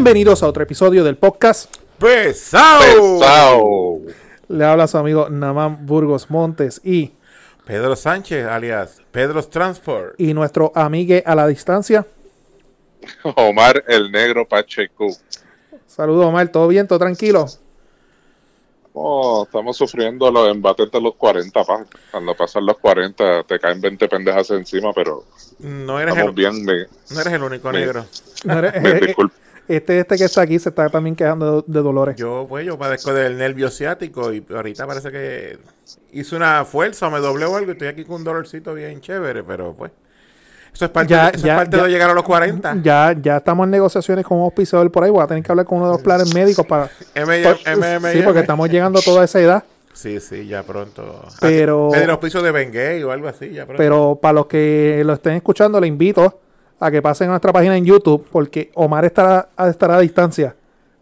Bienvenidos a otro episodio del podcast. Pesao. Le habla su amigo Namán Burgos Montes y, Pedro Sánchez, alias Pedro's Transport. y nuestro amigue a la distancia. Omar el Negro Pacheco. Saludos, Omar. ¿Todo bien? ¿Todo tranquilo? Oh, estamos sufriendo los embates de los 40, pa. Cuando pasan los 40 te caen 20 pendejas encima, pero No eres, estamos el, bien. Me, no eres el único me- negro. No eres- me eh, eh, disculpo. Este, este que está aquí se está también quejando de, de dolores. Yo, pues, yo padezco del nervio ciático y ahorita parece que hice una fuerza o me doblé o algo y estoy aquí con un dolorcito bien chévere, pero pues. Eso es parte, Ya, eso es ya, parte ya. de llegar a los 40. Ya, ya estamos en negociaciones con un auspiciador por ahí. Voy a tener que hablar con uno de los planes médicos para. M, por- sí, porque estamos llegando a toda esa edad. Sí, sí, ya pronto. Pero- Pedir auspicio de Bengay o algo así, ya pronto. Pero para los que lo estén escuchando, le invito a que pasen a nuestra página en YouTube, porque Omar estará, estará a distancia,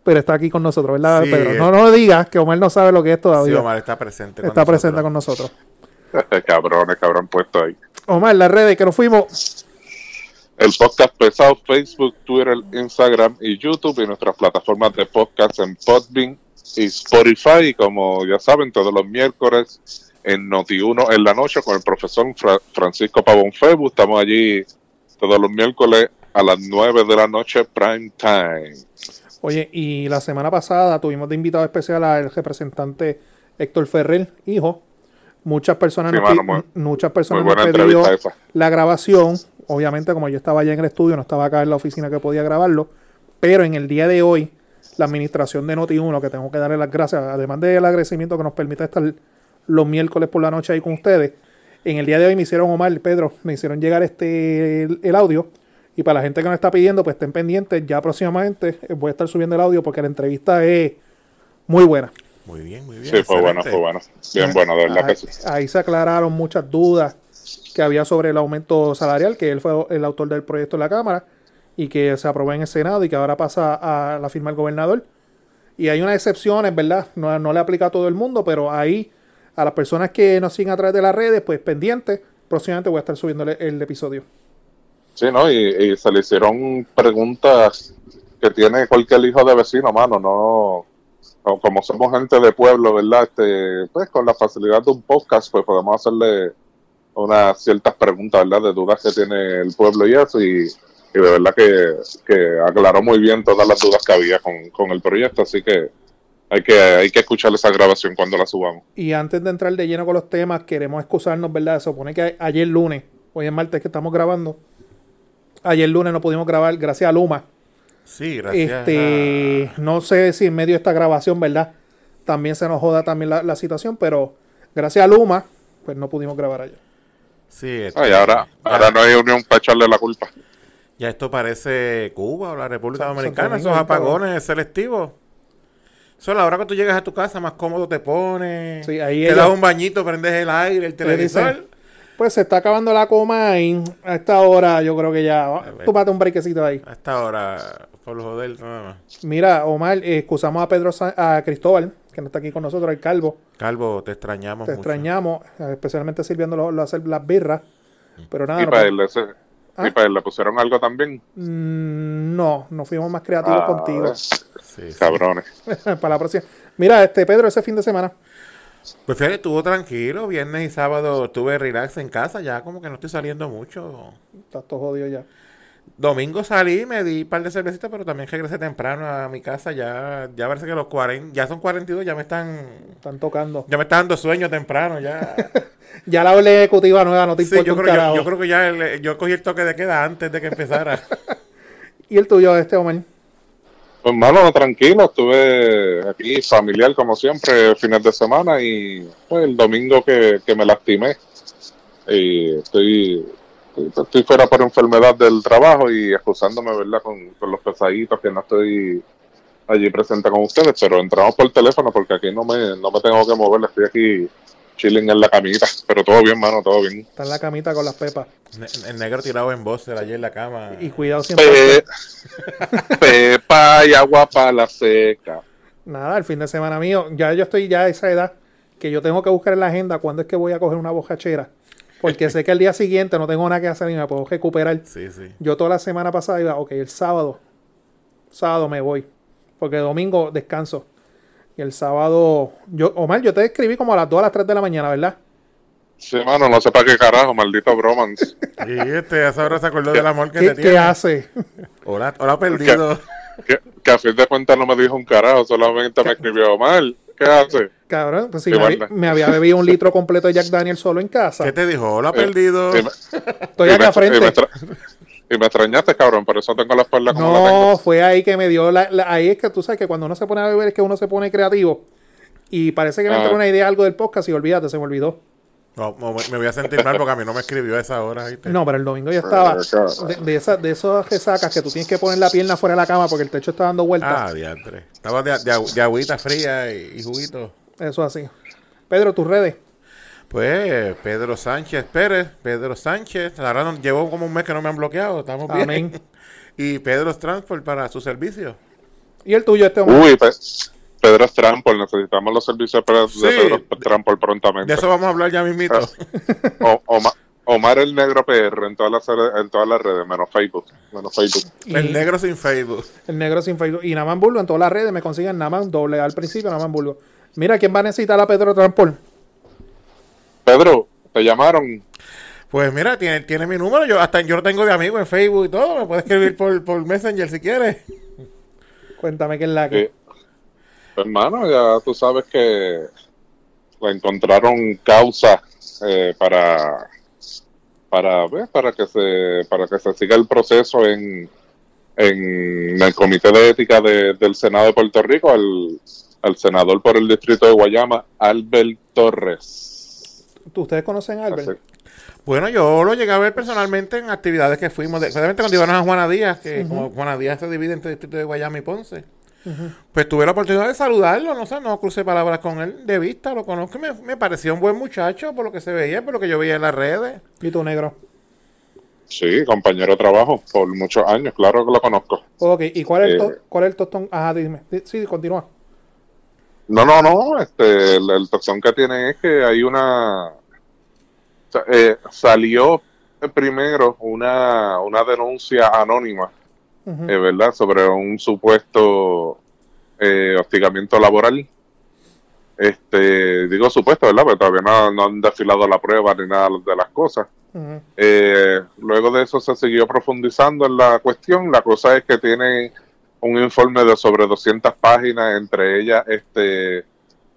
pero está aquí con nosotros, ¿verdad, Sí, Pedro? No, no digas que Omar no sabe lo que es sí, todavía. Omar está presente. con está presente nosotros. con nosotros. Cabrones, cabrón puesto ahí. Omar, las redes que nos fuimos. El podcast Pesado, Facebook, Twitter, Instagram y YouTube y nuestras plataformas de podcast en Podbean y Spotify. Y como ya saben, todos los miércoles en Noti1 en la noche con el profesor Fra- Francisco Pavón Febu. Estamos allí todos los miércoles a las 9 de la noche, prime time. Oye, y la semana pasada tuvimos de invitado especial al representante Héctor Ferrer, hijo. Muchas personas, Sí, nos, mano, muy- muchas personas nos esa. la grabación. Obviamente, como yo estaba allá en el estudio, no estaba acá en la oficina que podía grabarlo. Pero en el día de hoy, la administración de Noti1, que tengo que darle las gracias, además del agradecimiento que nos permite estar los miércoles por la noche ahí con ustedes, en el día de hoy me hicieron, Omar, Pedro, me hicieron llegar este el, el audio. Y para la gente que nos está pidiendo, pues estén pendientes. Ya próximamente eh, voy a estar subiendo el audio porque la entrevista es muy buena. Muy bien, muy bien. Sí, fue bueno, fue bueno. Bien bueno, de verdad ahí, que sí. ahí se aclararon muchas dudas que había sobre el aumento salarial, que él fue el autor del proyecto en la Cámara y que se aprobó en el Senado y que ahora pasa a la firma del gobernador. Y hay unas excepciones, ¿verdad? No, no le aplica a todo el mundo, pero ahí a las personas que nos siguen a través de las redes, pues pendientes, próximamente voy a estar subiendo el, episodio. Sí, ¿no? Y, y se le hicieron preguntas que tiene cualquier hijo de vecino, mano, no, no- como somos gente de pueblo, ¿verdad? Este, pues con la facilidad de un podcast, pues podemos hacerle unas ciertas preguntas, ¿verdad? De dudas que tiene el pueblo y eso, y, y de verdad que, que aclaró muy bien todas las dudas que había con, con el proyecto, así que hay que, hay que escuchar esa grabación cuando la subamos. Y antes de entrar de lleno con los temas, queremos excusarnos, ¿verdad? Se supone que ayer lunes, hoy es martes que estamos grabando, ayer lunes no pudimos grabar gracias a Luma. Sí, gracias. Este, no sé si en medio de esta grabación, ¿verdad? También se nos joda también la, la situación, pero gracias a Luma, pues no pudimos grabar ayer. Sí, este, Ay, ahora, ya- ahora no hay unión para echarle la culpa. Ya esto parece Cuba o la República Dominicana, esos apagones selectivos. La hora que tú llegas a tu casa, más cómodo te pones. Sí, ahí te ella- das un bañito, prendes el aire, el televisor. dice, Pues se está acabando la coma y a esta hora yo creo que ya. Tómate un brequecito ahí. A esta hora, por joder, nada más. Mira, Omar, eh, excusamos a Pedro Sa- a Cristóbal, que no está aquí con nosotros, el calvo. Calvo, te extrañamos Te mucho. extrañamos, especialmente sirviendo lo, lo hacer las birras. Pero nada, y no, para él, ese- ¿Ah? él le pusieron algo también. Mm, no, no fuimos más creativos Ah, contigo. Sí. Cabrones. Para la próxima. Mira, este Pedro, ese fin de semana. Pues fíjate, estuvo tranquilo. Viernes y sábado estuve relax en casa. Ya como que no estoy saliendo mucho. Estás todo jodido ya. Domingo salí, me di un par de cervecitas, pero también regresé temprano a mi casa. Ya, ya parece que los 40, ya son 42, ya me están, Están tocando. ya me está dando sueño temprano. Ya, Ya la orden ejecutiva nueva no te sí, yo un creo, yo, carajo. yo creo que ya el- yo cogí el toque de queda antes de que empezara. ¿Y el tuyo, este Omar? Pues malo, tranquilo, estuve aquí familiar como siempre, fines de semana y pues, el domingo que, que me lastimé. Y estoy, estoy fuera por enfermedad del trabajo y excusándome, ¿verdad? Con, con los pesaditos que no estoy allí presente con ustedes, pero entramos por teléfono porque aquí no me, no me tengo que mover, estoy aquí chilling en la camita, pero todo bien, mano, todo bien. Está en la camita con las pepas. Ne- el negro tirado en voz allí en la cama. Y cuidado siempre. Pe- Pepa y agua para la seca. Nada, el fin de semana mío, ya yo estoy ya a esa edad que yo tengo que buscar en la agenda cuándo es que voy a coger una bojachera. Porque sé que el día siguiente no tengo nada que hacer y me puedo recuperar. Sí, sí. Yo toda la semana pasada iba, ok, el sábado. sábado me voy. Porque domingo descanso. Y el sábado. Yo, Omar, yo te escribí como a las 2 a las 3 de la mañana, ¿verdad? Sí, mano, no sé para qué carajo, maldito bromance. Y este, a esa hora se acordó del amor que ¿Qué, te qué tiene. hace? Hola, hola perdido. que, que a fin de cuentas no me dijo un carajo, solamente me escribió mal. ¿Qué hace? Cabrón, pues si me, había- banda. me había bebido un litro completo de Jack Daniel solo en casa. ¿Qué te dijo? Hola perdido. Y me, Estoy acá frente. y me y me extrañaste, cabrón, por eso tengo la espalda como la No, tengo. fue ahí que me dio la, la- Ahí es que tú sabes que cuando uno se pone a beber es que uno se pone creativo. Y parece que me Ah. entró una idea algo del podcast y olvídate, se me olvidó. No, me voy a sentir mal porque a mí no me escribió a esa hora. ¿viste? No, pero el domingo ya estaba. De, de, esas, de esas resacas que tú tienes que poner la pierna fuera de la cama porque el techo está dando vueltas. Ah, diantre. Estaba de, de, agüita fría y, y juguito. Eso así. Pedro, tus redes. Pues Pedro Sánchez Pérez, Pedro Sánchez. Ahora no- llevo como un mes que no me han bloqueado. Estamos bien. Amén. Y Pedro Transport para su servicio. Y el tuyo, este hombre. Uy, Pe- Pedro Strampol, necesitamos los servicios de Pedro, Sí. de Pedro Strampol prontamente. De eso vamos a hablar ya mismito. O- Oma- Omar el Negro PR en todas las en todas las redes, menos Facebook, menos Facebook. Y El negro sin Facebook. el negro sin Facebook. Y Naman Bulgo en todas las redes me consiguen Naman doble al principio, Naman Bulgo. Mira, ¿quién va a necesitar a Pedro Transport? Pedro, te llamaron. Pues mira, tiene, tiene mi número. Yo hasta yo lo tengo de amigo en Facebook y todo. Me puede escribir por, por Messenger si quieres. Cuéntame qué es la que. Eh, hermano, ya tú sabes que le encontraron causa eh, para para ¿ves? para que se para que se siga el proceso en en el comité de ética de- del Senado de Puerto Rico al, al senador por el distrito de Guayama Albert Torres ¿Tú- ¿Ustedes conocen a Albert? Así- Bueno, yo lo llegué a ver personalmente en actividades que fuimos, especialmente cuando íbamos a Juana Díaz, que como Juana Díaz se divide entre el distrito de Guayama y Ponce. Pues tuve la oportunidad de saludarlo, no sé, no crucé palabras con él de vista, lo conozco y me, me pareció un buen muchacho por lo que se veía, por lo que yo veía en las redes. ¿Y tu negro? sí compañero de trabajo por muchos años claro que lo conozco Ok, ¿y cuál es, el Eh. to- cuál es el tostón? Ajá, dime. Di- Sí, continúa. No, no, no. Este, el, el tostón que tiene es que hay una. o sea, eh, salió primero una, una denuncia anónima, Ujú. eh, ¿verdad?, sobre un supuesto eh, hostigamiento laboral. Este, digo supuesto, ¿verdad?, porque todavía no, no han desfilado la prueba ni nada de las cosas. Eh, luego de eso se siguió profundizando en la cuestión. La cosa es que tiene un informe de sobre 200 páginas, entre ellas este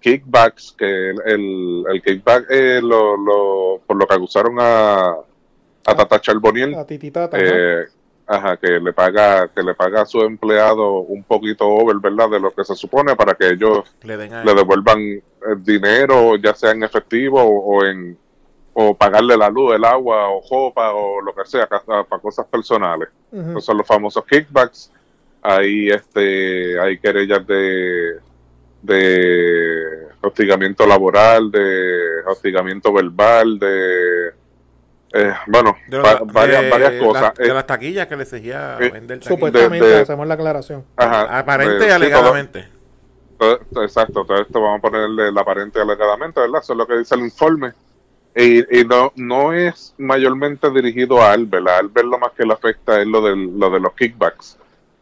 kickbacks, que el, el, el kickback eh, lo, lo- por lo que acusaron a, a Tata Charboniel, tititata. eh, ajá, que le paga que le paga a su empleado un poquito over, ¿verdad? De lo que se supone para que ellos Le devuelvan el dinero, ya sea en efectivo o, o en o pagarle la luz, el agua o jopa o lo que sea para cosas personales. Ujú. Esos son los famosos kickbacks. Hay este hay querellas de de hostigamiento laboral, de hostigamiento verbal, de eh, bueno, de, los- va- varias, de varias las- cosas. de Eh, las taquillas que le exigía eh, vender taquillas. Supuestamente, de- de- hacemos la aclaración. ajá, Aparente de- y sí, todo- alegadamente. Todo- Exacto, todo esto vamos a ponerle el aparente alegadamente, ¿verdad? Eso es lo que dice el informe. Y, y no, no es mayormente dirigido a Albert. A Albert lo más que le afecta es lo, del, lo de los kickbacks.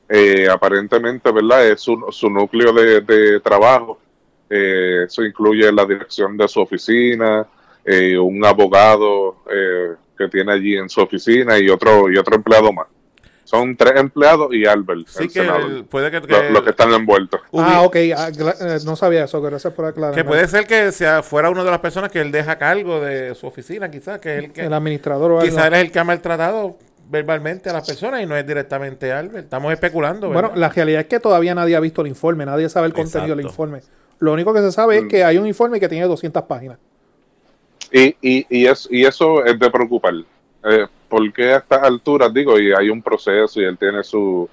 Eh, aparentemente, ¿verdad? Es su, su núcleo de, de trabajo. Eh, eso incluye la dirección de su oficina, eh, un abogado eh, que tiene allí en su oficina y otro, y otro empleado más. Son tres empleados y Albert, Sí el que senador, el- puede que, lo- que- los que están envueltos. Ah, ok. ah, eh, no sabía eso. Gracias por aclarar. que puede ser que sea fuera una de las personas que él deja a cargo de su oficina, quizás, que es el que El administrador o algo. quizás él es el que ha maltratado verbalmente a las personas y no es directamente Albert. Estamos especulando, Bueno, la realidad es que todavía nadie ha visto el informe. Nadie sabe el contenido del informe. Lo único que se sabe Mm. es que hay un informe que tiene 200 páginas. Y, y, y, es, y eso es de preocupar. Eh, porque a estas alturas, digo, y hay un proceso y él tiene su,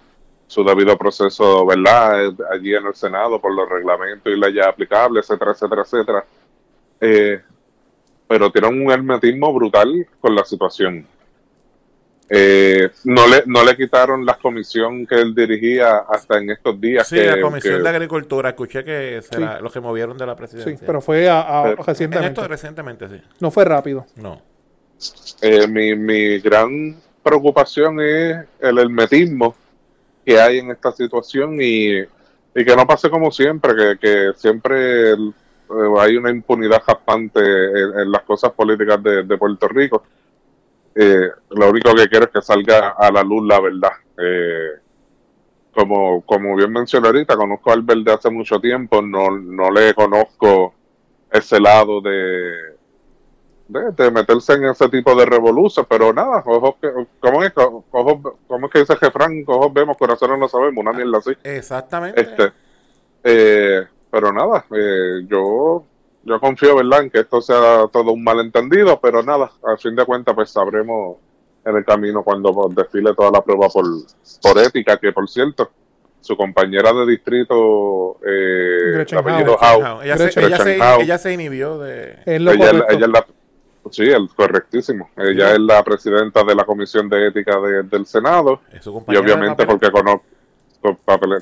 su debido proceso, ¿verdad? Eh, Allí en el Senado por los reglamentos y leyes aplicables, etcétera, etcétera, etcétera. Eh, pero tiene un hermetismo brutal con la situación. Eh, no le no le quitaron la comisión que él dirigía hasta en estos días. Sí, que- la Comisión que- de Agricultura. Escuché que se Sí. la- los que movieron de la Sí, presidencia. pero fue a- a- Pero- en recientemente. esto recientemente, sí. No fue rápido. No. Eh, mi, mi gran preocupación es el hermetismo que hay en esta situación y, y que no pase como siempre, que, que siempre el- eh, hay una impunidad jaspante en, en las cosas políticas de, de Puerto Rico. Eh, lo único que quiero es que salga a la luz la verdad. Eh, como, como bien mencioné ahorita, conozco al Albert de hace mucho tiempo, no, no le conozco ese lado de, de, de meterse en ese tipo de revoluciones, pero nada, ojos que, ¿cómo es? Ojos, ¿Cómo es que dice Jefran? Ojos vemos, corazones no sabemos, una mierda así. Exactamente. Este, eh, pero nada, eh, yo, yo confío, ¿verdad?, en que esto sea todo un malentendido, pero nada, al fin de cuentas, pues sabremos en el camino cuando pues, desfile toda la prueba por, por ética, que por cierto, su compañera de distrito, eh, de apellido Howe. Ella, ella, ella se inhibió de... Es lo ella, es la- correcto. ella es la, sí, el correctísimo. Ella es la presidenta de la Comisión de Ética de- del Senado es su y compañera obviamente porque conozco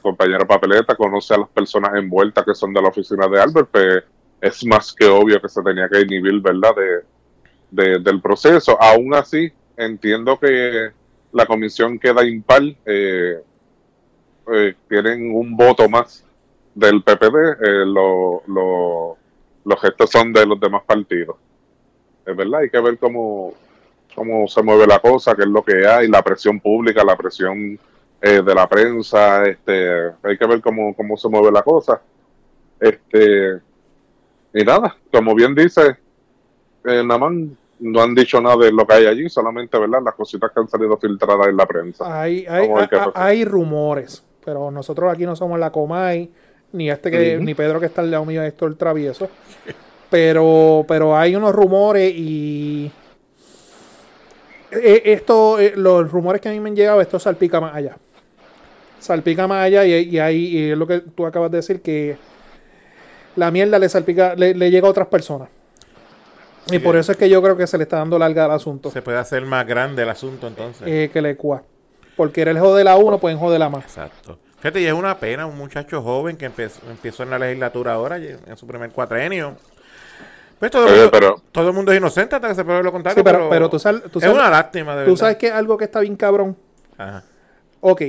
compañero papeleta, conoce a las personas envueltas que son de la oficina de Albert, pues es más que obvio que se tenía que inhibir, ¿verdad?, de, de- del proceso. Aún así, entiendo que la comisión queda impar, eh, eh, tienen un voto más del PPD, eh, lo- lo- los gestos son de los demás partidos. Es verdad, hay que ver cómo, cómo se mueve la cosa, qué es lo que hay, la presión pública, la presión eh, de la prensa, este, hay que ver cómo, cómo se mueve la cosa. Este, y nada, como bien dice, eh, nada más no han dicho nada de lo que hay allí, solamente verdad las cositas que han salido filtradas en la prensa. Hay, hay, hay- rumores, pero nosotros aquí no somos la Comay, ni este que, ni Pedro que está al lado mío, Héctor Travieso. Pero, pero hay unos rumores y eh, esto, eh, los rumores que a mí me han llegado, esto salpica más allá. Salpica más allá y, y hay, y es lo que tú acabas de decir, que la mierda le salpica, le, le llega a otras personas. Y Sí. por eso es que yo creo que se le está dando larga al asunto. Se puede hacer más grande el asunto entonces. eh, que le cua. Porque eres joder a uno, pueden joder a más. Exacto. Fíjate, y es una pena, un muchacho joven que empezó, empezó en la legislatura ahora, en su primer cuatrenio. Pues todo, el Oye, mundo, pero- todo el mundo es inocente hasta que se pruebe lo contrario. Sí, pero, pero tú sabes, tú es una lástima, de verdad. tú sabes que algo que está bien cabrón. Ajá. Ok,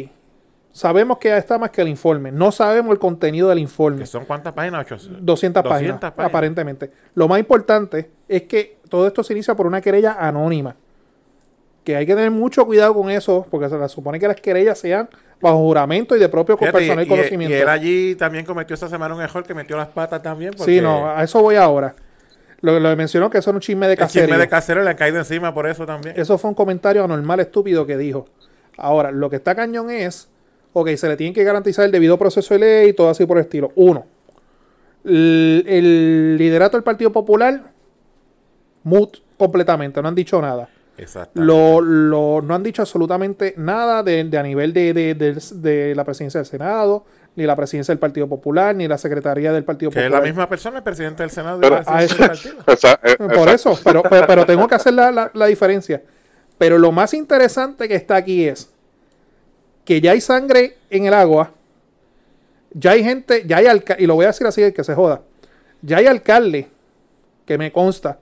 sabemos que está más que el informe. No sabemos el contenido del informe. ¿Que son cuántas páginas? Ocho. 200, páginas, aparentemente. Lo más importante es que todo esto se inicia por una querella anónima. Que hay que tener mucho cuidado con eso, porque se supone que las querellas sean bajo juramento y de propio con Fíjate, personal y, conocimiento. y él allí también cometió esta semana un error que metió las patas también. Porque Sí, no, a eso voy ahora. Lo, lo que mencionó que eso era un chisme de el chisme de casero le ha caído encima por eso también. Eso fue un comentario anormal, estúpido que dijo. Ahora, lo que está cañón es, ok, se le tiene que garantizar el debido proceso de ley y todo así por el estilo. Uno, el, el liderato del Partido Popular, mut completamente, no han dicho nada. Exacto. Lo, lo- no han dicho absolutamente nada de, de a nivel de, de- de- de la presidencia del Senado, ni la presidencia del Partido Popular, ni la secretaría del Partido que es Popular. la misma persona, el presidente del Senado. y presidente Ah, del partido. Esa- eh, Por eso, pero, pero, pero tengo que hacer la, la- la diferencia. Pero lo más interesante que está aquí es que ya hay sangre en el agua, ya hay gente, ya hay alcalde, y lo voy a decir así, que se joda, ya hay alcalde, que me consta,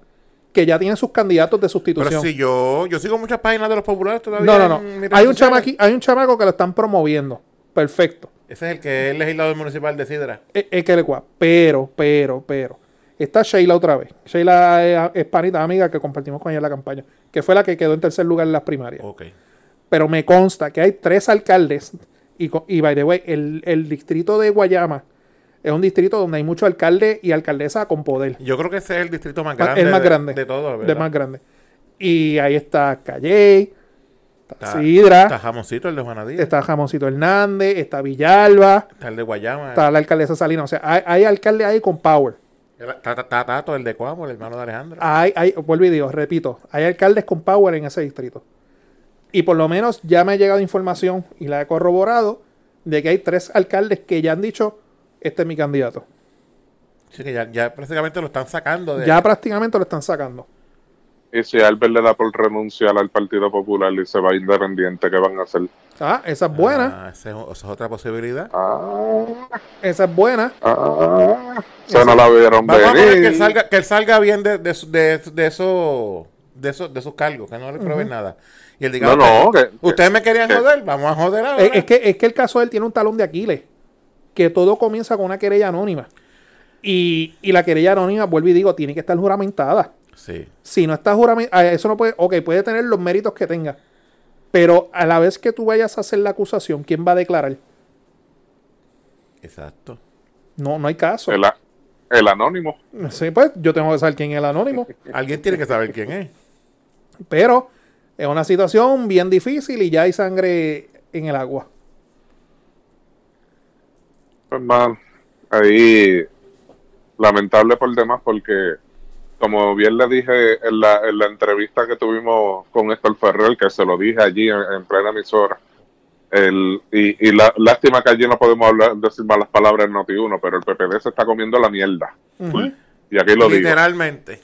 que ya tienen sus candidatos de Pero sustitución. si yo, yo sigo muchas páginas de los populares todavía. no, no, no. Hay un, chamaqui- hay un chamaco que lo están promoviendo. Perfecto. Ese es el que es legislador municipal de Sidra. Es, es que le cua. Pero, pero, pero. Está Sheila otra vez. Sheila es, es panita amiga que compartimos con ella en la campaña. Que fue la que quedó en tercer lugar en las primarias. Ok. Pero me consta que hay tres alcaldes. Y, by the way, el, el distrito de Guayama es un distrito donde hay muchos alcaldes y alcaldesas con poder. Yo creo que ese es el distrito más grande. el más de- grande. De, todos, De ¿verdad? más grande. Y ahí está Calley, está, Está- Sidra, Está Jamoncito, el de Juanadía. Está, está Jamoncito Hernández, está Villalba, el de Guayama. está la alcaldesa Salinas. O sea, hay, hay alcaldes ahí con power. Está, está- está Tato, el de Cuamo, el hermano de Alejandra. Hay, hay, vuelvo y digo, repito, hay alcaldes con power en ese distrito. Y por lo menos ya me ha llegado información y la he corroborado de que hay tres alcaldes que ya han dicho, este es mi candidato. Sí, que ya, ya prácticamente lo están sacando de. Ya prácticamente lo están sacando. Y si Albert le da por renunciar al Partido Popular y se va independiente, ¿qué van a hacer? Ah, esa es buena, Ah, esa es, esa es otra posibilidad. Ah, esa es buena. ah, se no la vieron Vamos a poner que él venir. salga, que él salga bien de, de, de, de eso. De esos, de sus cargos, que no le prueben nada. Y él diga, No, no, "Ustedes- me querían que- joder, vamos a joder ahora. Es, es que, es que el caso de él tiene un talón de Aquiles. Que todo comienza con una querella anónima. Y, y la querella anónima, vuelvo y digo, tiene que estar juramentada. Sí. Si no está juramentada, eso no puede, ok, puede tener los méritos que tenga. Pero a la vez que tú vayas a hacer la acusación, ¿quién va a declarar? Exacto. No, no hay caso. El, a- el anónimo. Sí, pues yo tengo que saber quién es el anónimo. Alguien tiene que saber quién es. Pero es una situación bien difícil y ya hay sangre en el agua. Pues, man, ahí lamentable por demás porque como bien le dije en la, en la entrevista que tuvimos con Héctor Ferrer, que se lo dije allí en, en plena emisora, el, y, y la, lástima que allí no podemos hablar, decir malas palabras en Noti1, pero el PPD se está comiendo la mierda. Y aquí lo digo. Literalmente.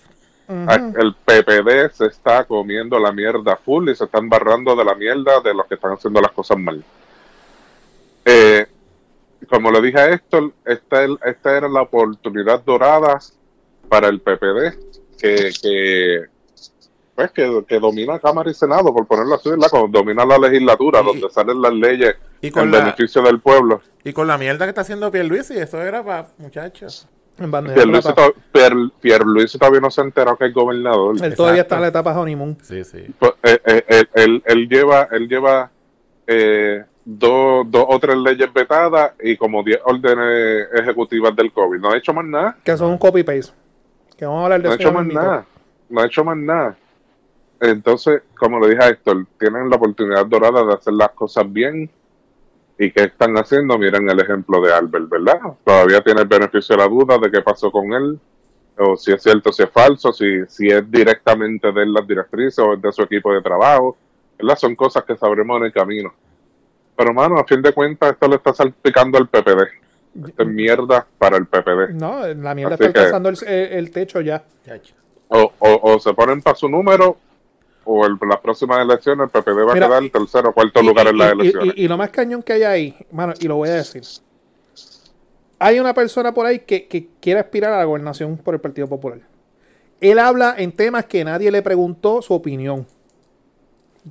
Ah, El PPD se está comiendo la mierda full y se están barrando de la mierda de los que están haciendo las cosas mal. Eh, como le dije a Héctor, esta, esta era la oportunidad dorada para el PPD que, que, pues, que, que domina Cámara y Senado, por ponerlo así, ¿verdad? Como domina la legislatura, Y- donde salen las leyes y con en la- beneficio del pueblo. Y con la mierda que está haciendo Pierluisi, eso era para muchachos. Pierluisi, to- Pier- Pierluisi todavía no se ha enterado que es gobernador. Él todavía Exacto. está en la etapa honeymoon. Sí, sí. Pues, eh, eh, él, él- él lleva, él lleva eh, dos, dos o tres leyes vetadas y como 10 órdenes ejecutivas del COVID. No ha hecho más nada. Que son un copy-paste. Que vamos a hablar de No ha eso hecho más nada. No ha hecho más nada. Entonces, como le dije a Héctor, tienen la oportunidad dorada de hacer las cosas bien. ¿Y qué están haciendo? Miren el ejemplo de Albert, ¿verdad? Todavía tiene el beneficio de la duda de qué pasó con él, o si es cierto, si es falso, si, si es directamente de él las directrices o es de su equipo de trabajo, ¿verdad? Son cosas que sabremos en el camino. Pero, mano, a fin de cuentas, esto le está salpicando al PPD. Esto es mierda para el PPD. No, la mierda Así está alcanzando el, el- el techo ya. O, o se ponen para su número, o las próximas elecciones el PPD va Mira, a quedar tercero o cuarto Y- lugar y- en las y- elecciones. Y, y lo más cañón que hay ahí, mano, y lo voy a decir. Hay una persona por ahí que, que quiere aspirar a la gobernación por el Partido Popular. Él habla en temas que nadie le preguntó su opinión.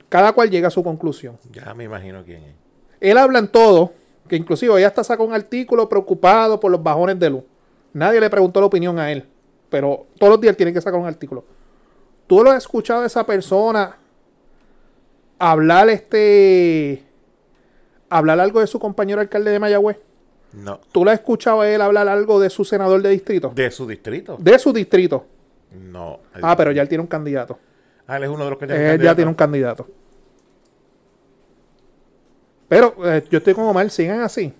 Cada cual llega a su conclusión. Ya me imagino quién es. Él habla en todo, que inclusive ya hasta sacó un artículo preocupado por los bajones de luz. Nadie le preguntó la opinión a él, pero todos los días él tiene que sacar un artículo. ¿Tú lo has escuchado a esa persona hablar este hablar algo de su compañero alcalde de Mayagüez? No. ¿Tú lo has escuchado a él hablar algo de su senador de distrito? De su distrito. De su distrito. No. Ah, pero ya él tiene un candidato. Ah, él es uno de los que Él tiene ya tiene un candidato. Pero eh, yo estoy con Omar, sigan así.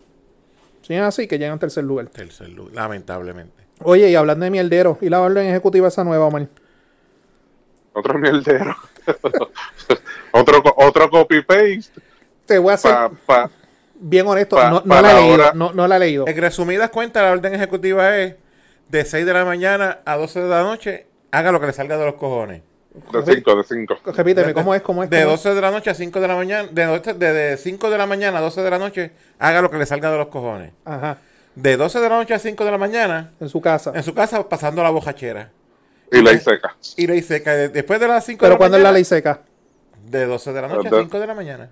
Sigan así que llegan al tercer lugar. Tercer lugar, lamentablemente. Oye, y hablando de mierdero, ¿y la orden ejecutiva esa nueva, Omar? Otro mierdero. otro, otro copy-paste. Te voy a ser Pa, pa, bien honesto, pa- no, no la he leído. No, no la he leído. En resumidas cuentas, la orden ejecutiva es de 6 de la mañana a 12 de la noche, haga lo que le salga de los cojones. de 5, de 5. Repíteme, ¿cómo es? ¿Cómo es? De ¿Cómo es? 12 de la noche a 5 de la mañana, de, de, de 5 de la mañana a 12 de la noche, haga lo que le salga de los cojones. Ajá, De 12 de la noche a 5 de la mañana, en su casa. en su casa pasando la bojachera. Y ley seca. Y ley seca. de- Después de las 5 de Pero la cuando es la mañana, ley seca. De 12 de la noche a ¿Verdad? 5 de la mañana.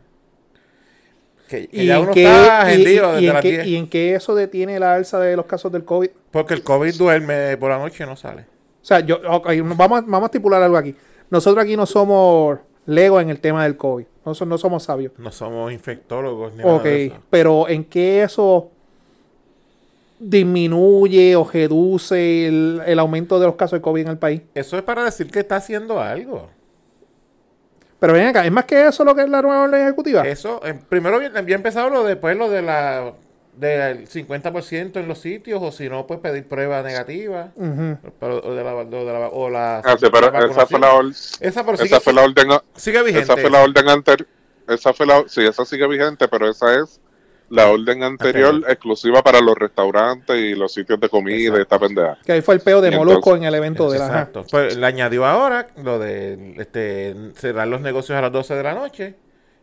Que, que ¿Y ya en, uno qué, está y- agendido y- desde en las qué- 10. y en qué eso detiene la alza de los casos del COVID? Porque el COVID duerme por la noche y no sale. O sea, yo, vamos, a, vamos a estipular algo aquí. Nosotros aquí no somos legos en el tema del COVID. Nosotros no somos sabios. No somos infectólogos ni nada Ok, de eso. pero ¿en qué eso disminuye o reduce el, el aumento de los casos de COVID en el país? Eso es para decir que está haciendo algo. Pero ven acá, ¿es más que eso lo que es la nueva orden ejecutiva? Eso, eh, primero había empezado lo después lo de la del 50% en los sitios o si no pues pedir prueba negativa pero, o de la, o de la- o la- Ah, sí, pero la esa fue la, or- esa, pero esa fue la orden. sigue vigente Esa fue la orden anterior. Esa fue la, sí, esa sigue vigente, pero esa es la orden anterior exclusiva para los restaurantes y los sitios de comida y Exacto. esta pendeja. Que ahí fue el peo de Molusco en el evento de la... Exacto. Pues le añadió ahora lo de este, cerrar los negocios a las 12 de la noche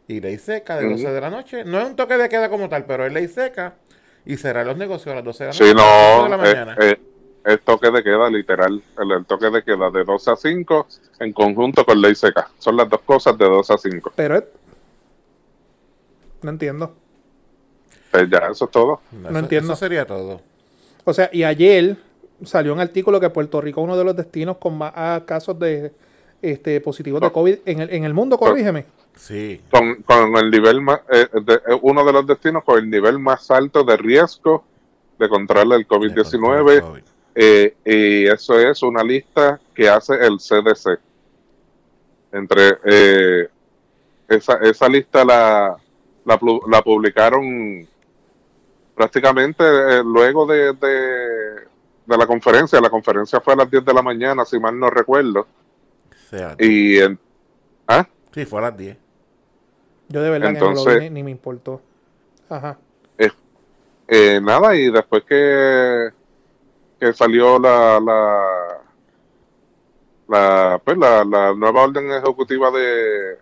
y ley seca de 12 Ujú. de la noche. No es un toque de queda como tal, pero es ley seca y cerrar los negocios a las 12 de la noche. Sí, a las 5 de la no, mañana. eh, eh, el toque de queda literal, el, el toque de queda de 12 a 5 en conjunto con ley seca. Son las dos cosas de 12 a 5. Pero es- no entiendo. Pues ya, eso es todo. Eso- entiendo. Eso sería todo. O sea, y ayer salió un artículo que Puerto Rico es uno de los destinos con más ah, casos de este positivos de COVID en el, en el mundo, corrígeme. Sí. Con, con el nivel más, eh, de- eh, uno de los destinos con el nivel más alto de riesgo de contraer el COVID-19. COVID. eh, y eso es una lista que hace el CDC. Entre eh, esa, esa lista la, la, la publicaron prácticamente eh, luego de, de, de la conferencia. La conferencia fue a las 10 de la mañana, si mal no recuerdo. Y en- ¿ah? Sí, fue a las 10. Yo de verdad que no Entonces- lo vi ni, ni me importó. Ajá. Eh, nada, y después que, que salió la, la, la, pues la, la nueva orden ejecutiva de,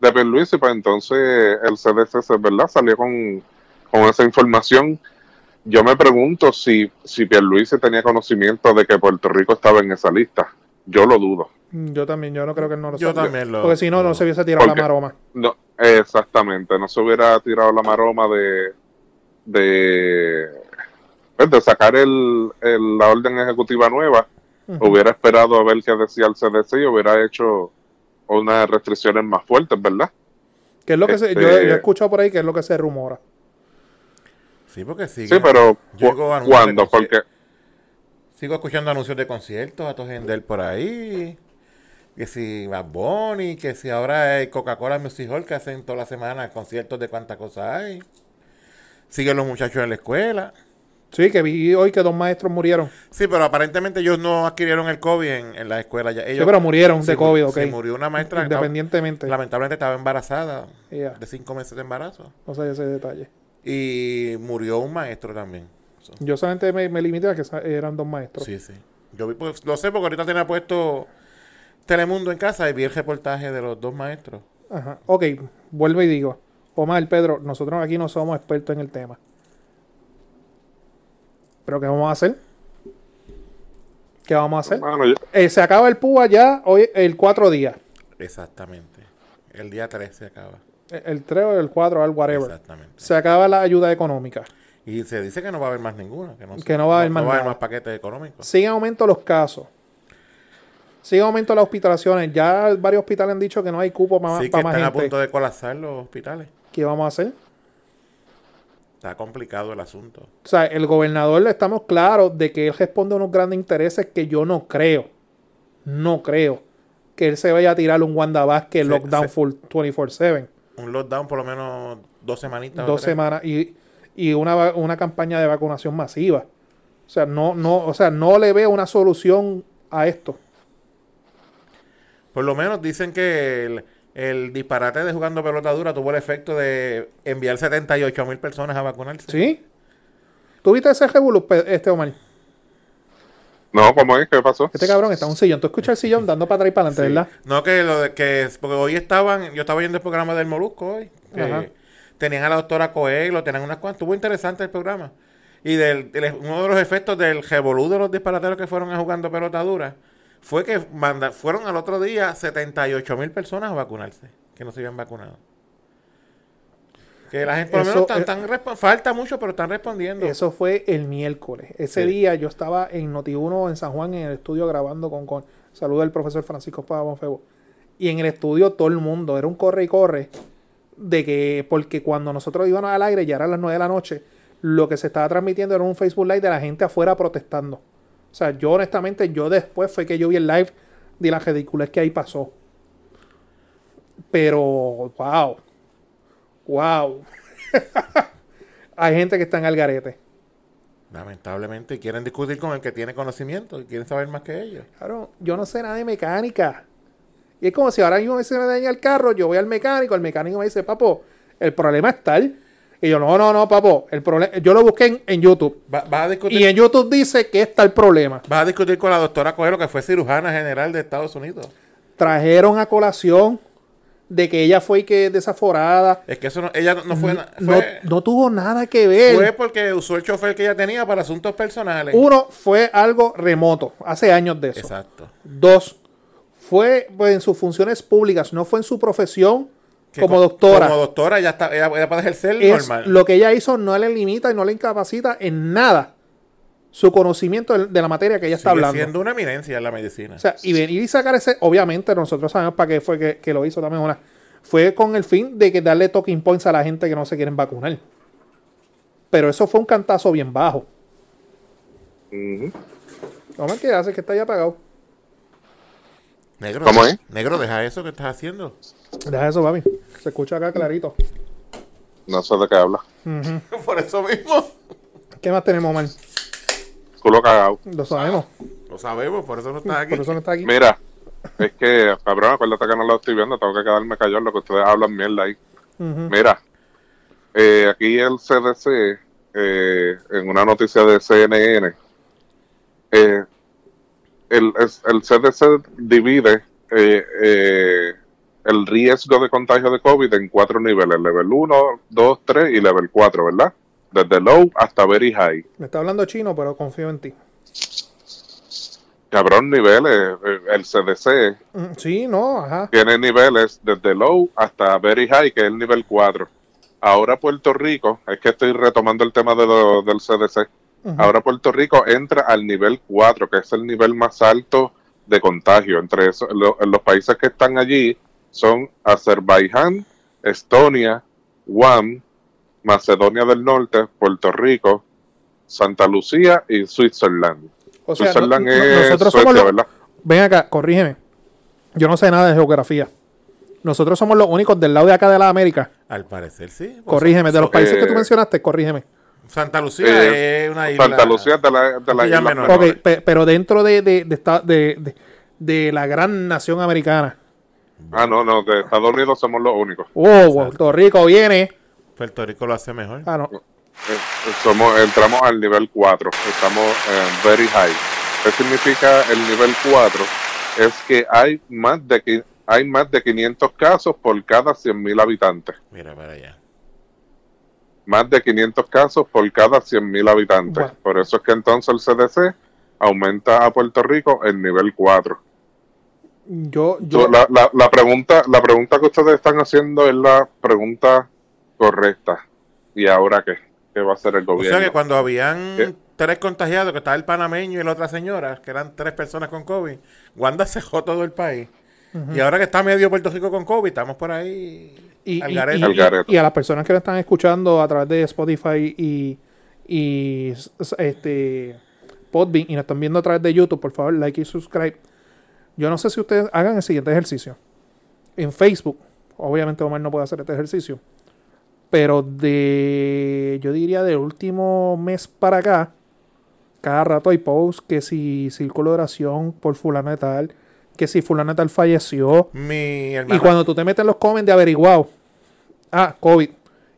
de Pierluisi, pues entonces el CDC, ¿verdad? Salió con, con esa información. Yo me pregunto si, si Pierluisi tenía conocimiento de que Puerto Rico estaba en esa lista. Yo lo dudo. Yo también, yo no creo que él no lo Yo sabía. también lo- Porque si no, no se hubiese tirado la maroma. No, exactamente, no se hubiera tirado la maroma de de, pues, de sacar el, el- la orden ejecutiva nueva. Hubiera esperado a ver qué decía el CDC y hubiera hecho unas restricciones más fuertes, ¿verdad? Que es lo que se, yo, Este- yo he escuchado por ahí que es lo que se rumora. Sí, porque sigue. Sí, pero ¿cuándo? Porque Sigo escuchando anuncios de conciertos a todos él por ahí. Que si Bad Bunny, que si ahora el Coca-Cola Music Hall que hacen toda la semana conciertos de cuántas cosas hay. Siguen los muchachos en la escuela. Sí, que vi hoy que dos maestros murieron. Sí, pero aparentemente ellos no adquirieron el COVID en, en la escuela. Ya. Ellos, sí, pero murieron de COVID, ok. Se murió una maestra. Independientemente. estaba- lamentablemente estaba embarazada de cinco meses de embarazo. No sé ese detalle. Y murió un maestro también. So, Yo solamente me, me limité a que eran dos maestros. Sí, sí. Yo vi, pues, lo sé porque ahorita tenía puesto Telemundo en casa y vi el reportaje de los dos maestros. Ajá. Ok, vuelvo y digo. Omar, Pedro, nosotros aquí no somos expertos en el tema. ¿Pero qué vamos a hacer? ¿Qué vamos a hacer? Bueno, yo- Eh, se acaba el PUA ya hoy, el 4 días. Exactamente. El día 3 se acaba. El- El 3 o el 4, el whatever. Exactamente. Se acaba la ayuda económica. Y se dice que no va a haber más ninguna. Que no, Que no va a haber más no va a haber nada. más paquetes económicos. Sigue en aumento los casos. Sigue en aumento las hospitalizaciones. Ya varios hospitales han dicho que no hay cupo para, Sí, que más están a gente. punto de colapsar los hospitales. ¿Qué vamos a hacer? Está complicado el asunto. O sea, el gobernador estamos claros de que él responde a unos grandes intereses que yo no creo. No creo que él se vaya a tirar un Wanda Vázquez Se- lockdown se- full 24-7. Un lockdown por lo menos dos semanitas. Dos semanas y, y una, una campaña de vacunación masiva. O sea, no, no, o sea, no le veo una solución a esto. Por lo menos dicen que el, el disparate de jugando pelota dura tuvo el efecto de enviar 78 mil personas a vacunarse. ¿Sí? ¿Tuviste ese revolú, este Omar? No, ¿cómo es? ¿Qué pasó? Este cabrón está en un sillón. Tú escuchas el sillón dando para atrás y para adelante, Sí. ¿verdad? No, que lo de que porque hoy estaban, yo estaba viendo el programa del Molusco hoy, que Ajá. tenían a la doctora Coelho, tenían unas cuantas, estuvo interesante el programa. Y del, del- uno de los efectos del revolú de los disparateros que fueron a jugando pelota dura fue que manda, fueron al otro día 78 mil personas a vacunarse, que no se habían vacunado. Que la gente, por lo menos, están- están respo- falta mucho, pero están respondiendo. Eso fue el miércoles. Ese Sí. día yo estaba en Noti1 en San Juan en el estudio grabando con, con saludo del profesor Francisco Espada Bonfebo. Y en el estudio todo el mundo, era un corre y corre de que, porque cuando nosotros íbamos al aire, ya eran las 9 de la noche, lo que se estaba transmitiendo era un Facebook Live de la gente afuera protestando. O sea, yo honestamente, yo después fue que yo vi el live de la ridiculez que ahí pasó. Pero, wow. Wow. Hay gente que está en el garete. Lamentablemente, quieren discutir con el que tiene conocimiento y quieren saber más que ellos. Claro, yo no sé nada de mecánica. Y es como si ahora mismo se me daña el carro, yo voy al mecánico, el mecánico me dice, papo, el problema es tal. Y yo, no, no, no, papo, el problema, yo lo busqué en, en YouTube. Va- a discutir Y en YouTube dice que está el problema. Vas a discutir con la doctora Coelho, que fue cirujana general de Estados Unidos. Trajeron a colación de que ella fue y que desaforada. Es que eso no, ella no, fue, na- No, fue, no tuvo nada que ver. fue porque usó el chofer que ella tenía para asuntos personales. Uno, fue algo remoto, hace años de eso. Exacto. Dos, fue pues, en sus funciones públicas, no fue en su profesión como co- doctora. Como doctora, ella, está, ella, ella puede ejercer es normal. lo que ella hizo no le limita y no le incapacita en nada su conocimiento de, la materia que ella está Sigue hablando. siendo una eminencia en la medicina. O sea, y venir y sacar ese, obviamente nosotros sabemos para qué fue que, que lo hizo también una. Fue con el fin de que darle talking points a la gente que no se quieren vacunar. Pero eso fue un cantazo bien bajo. Ujú. ¿Cómo es que hace que está ya apagado? negro, ¿Cómo es? negro, deja eso que estás haciendo. Deja eso, papi. Se escucha acá clarito. No sé de qué habla. Por eso mismo. ¿Qué más tenemos, man? Culo cagado. Lo sabemos. Lo sabemos, por eso no estás aquí. Por eso no está aquí. Mira, es que, cabrón, acuérdate que no lo estoy viendo, tengo que quedarme callado en lo que ustedes hablan mierda ahí. Mira, eh, aquí el CDC, eh, en una noticia de CNN, eh, el, el CDC divide eh, eh, el riesgo de contagio de COVID en cuatro niveles, level 1, 2, 3 y level 4, ¿verdad? Desde low hasta very high. Me está hablando chino, pero confío en ti. Cabrón, niveles, eh, el CDC Mm, Sí, no, ajá. tiene niveles desde low hasta very high, que es el nivel 4. Ahora Puerto Rico, es que estoy retomando el tema de lo- del CDC. Ahora Puerto Rico entra al nivel 4, que es el nivel más alto de contagio. Entre eso, lo- los países que están allí son Azerbaiyán, Estonia, Guam, Macedonia del Norte, Puerto Rico, Santa Lucía y Switzerland. O sea, Switzerland no- es nosotros Suecia, somos los, ¿verdad? Ven acá, corrígeme. Yo no sé nada de geografía. Nosotros somos los únicos del lado de acá de la América. Al parecer sí. Corrígeme. De los So- países que tú eh, mencionaste, corrígeme. Santa Lucía Eh, es una isla. Santa Lucía es de la, de la Isla menor. Pe- pero dentro de, de, de, esta- de- de- de la gran nación americana. Ah, no, no, de Estados Unidos somos los únicos. Oh, Puerto Rico viene. Puerto Rico lo hace mejor. Ah, no. Eh, somos, entramos al nivel 4, estamos en very high. ¿Qué significa el nivel 4? Es que hay más de hay más de 500 casos por cada 100.000 habitantes. Mira para allá. Más de 500 casos por cada 100.000 habitantes. Bueno. Por eso es que entonces el CDC aumenta a Puerto Rico el nivel 4. Yo, Yo- yo, la, la, la pregunta la pregunta que ustedes están haciendo es la pregunta correcta. ¿Y ahora qué? ¿Qué va a hacer el O gobierno? sea que cuando habían ¿Qué? tres contagiados, que estaba el panameño y la otra señora, que eran tres personas con COVID, Wanda cejó todo el país. Y ahora que está medio Puerto Rico con COVID, estamos por ahí y, al y- garete. y- Al garete. y a las personas que lo están escuchando a través de Spotify y, y este Podbean y nos están viendo a través de YouTube, por favor, like y subscribe. Yo no sé si ustedes hagan el siguiente ejercicio. En Facebook, obviamente Omar no puede hacer este ejercicio, pero de, yo diría del último mes para acá, cada rato hay posts que si círculo de oración por fulano de tal, que si fulano de tal falleció, Mi hermana. y cuando tú te metes en los comments de averiguado, ah, COVID.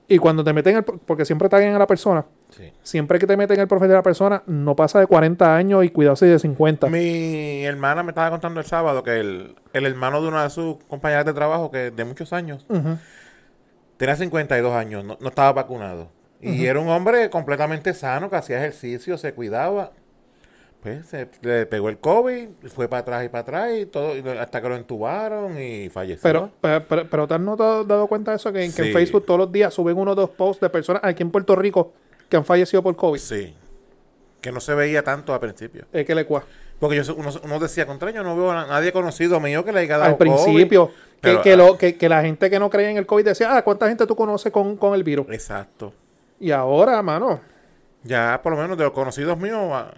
Y cuando te meten, el, porque siempre taguen a la persona, Sí. siempre que te meten el profile de la persona, no pasa de 40 años y cuidado si de 50. Mi hermana me estaba contando el sábado que el, el hermano de una de sus compañeras de trabajo, que de muchos años. Tenía 52 años, no, no estaba vacunado. Y era un hombre completamente sano, que hacía ejercicio, se cuidaba. Pues se le pegó el COVID, fue para atrás y para atrás, y todo, y hasta que lo entubaron y falleció. Pero, pero, pero, pero ¿te has notado- dado cuenta de eso? Que, que en. Facebook todos los días suben uno o dos posts de personas aquí en Puerto Rico que han fallecido por COVID. Sí. Que no se veía tanto al principio. Es que le cua. Porque yo, uno, uno decía, contra yo no veo a nadie conocido mío que le haya dado Al principio, COVID. que, Pero, que, ah, lo, que, que la gente que no creía en el COVID decía, ah, ¿cuánta gente tú conoces con, con el virus? Exacto. Y ahora, mano, Ya, por lo menos de los conocidos míos, ah,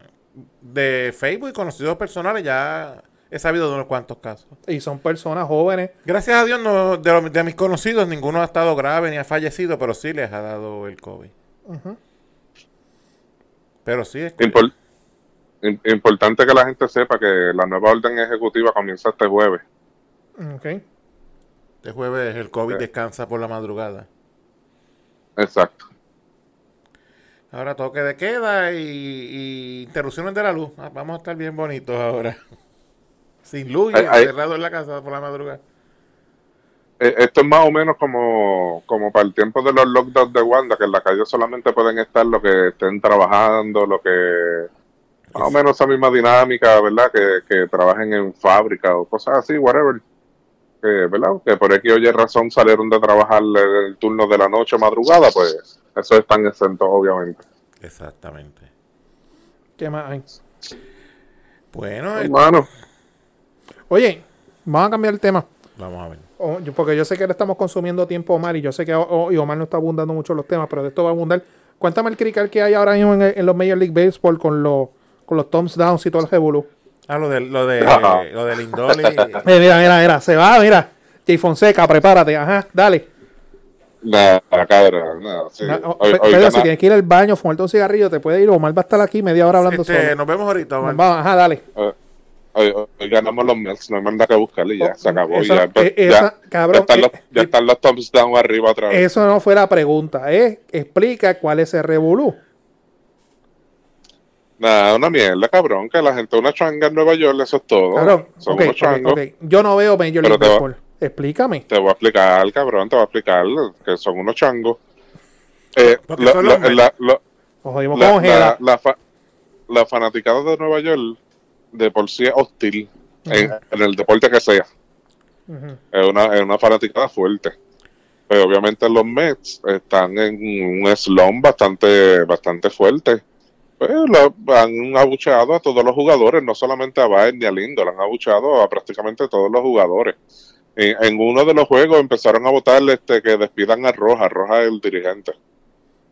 de Facebook y conocidos personales, ya he sabido de unos cuantos casos. y son personas jóvenes. Gracias a Dios, no, de, los- de mis conocidos, ninguno ha estado grave ni ha fallecido, pero sí les ha dado el COVID. Pero sí, es im- importante que la gente sepa que la nueva orden ejecutiva comienza este jueves. Ok. este jueves el COVID descansa por la madrugada. Exacto. Ahora toque de queda y, y interrupciones de la luz. Ah, Vamos a estar bien bonitos ahora. Sin luz y Ay, ay. encerrado en la casa por la madrugada. eh, esto es más o menos como, como para el tiempo de los lockdowns de Wanda, que en la calle solamente pueden estar los que estén trabajando, los que más o menos esa misma dinámica, ¿verdad? Que, que trabajen en fábrica o cosas así, whatever. Que, ¿verdad? Que por aquí oye razón salieron de trabajar el, el turno de la noche o madrugada, pues eso están exentos, obviamente. Exactamente. ¿Qué más hay? Bueno, eh, Hermano, Oye, vamos a cambiar el tema. vamos a ver. O- yo- porque yo sé que le estamos consumiendo tiempo a Omar y yo sé que o- o- y Omar no está abundando mucho los temas, pero de esto va a abundar. Cuéntame el crical que hay ahora mismo en, en los Major League Baseball con los con los thumbs downs y todo el revolú. Ah, lo de, lo de, lo de Lindoli. Eh, mira, mira, mira, se va, mira. Jay Fonseca, prepárate, ajá, dale. nada, cabrón, nada, sí. Na- o- Hoy- Pe- hoy Pedro, si tienes que ir al baño, fumarte un cigarrillo, te puede ir. Omar va a estar aquí media hora hablando Este, solo. nos vemos ahorita, Omar. Vamos, ajá, dale. hoy- hoy- hoy ganamos los Mets, no hay más nada que buscarle y ya, Oh, se acabó. esa- ya, eh, ya- esa- cabrón, ya están, los, eh, ya están los thumbs down arriba otra vez. Eso no fue la pregunta, ¿eh? Explica cuál es el revolú. Nada, una mierda, cabrón, que la gente una changa en Nueva York, eso es todo. Cabrón, Son unos changos. Yo no veo Major League va- Baseball. Explícame. Te voy a explicar, cabrón, te voy a explicar que son unos changos. Eh, la, son la- la- fa- la fanaticada de Nueva York de por sí es hostil en, en el deporte que sea. Es una, es una fanaticada fuerte. Pero obviamente los Mets están en un slump bastante, bastante fuerte. Pues lo- han abucheado a todos los jugadores, no solamente a Baez ni a Lindo, han abucheado a prácticamente todos los jugadores. En, en uno de los juegos empezaron a votar este, que despidan a Roja, Roja es el dirigente.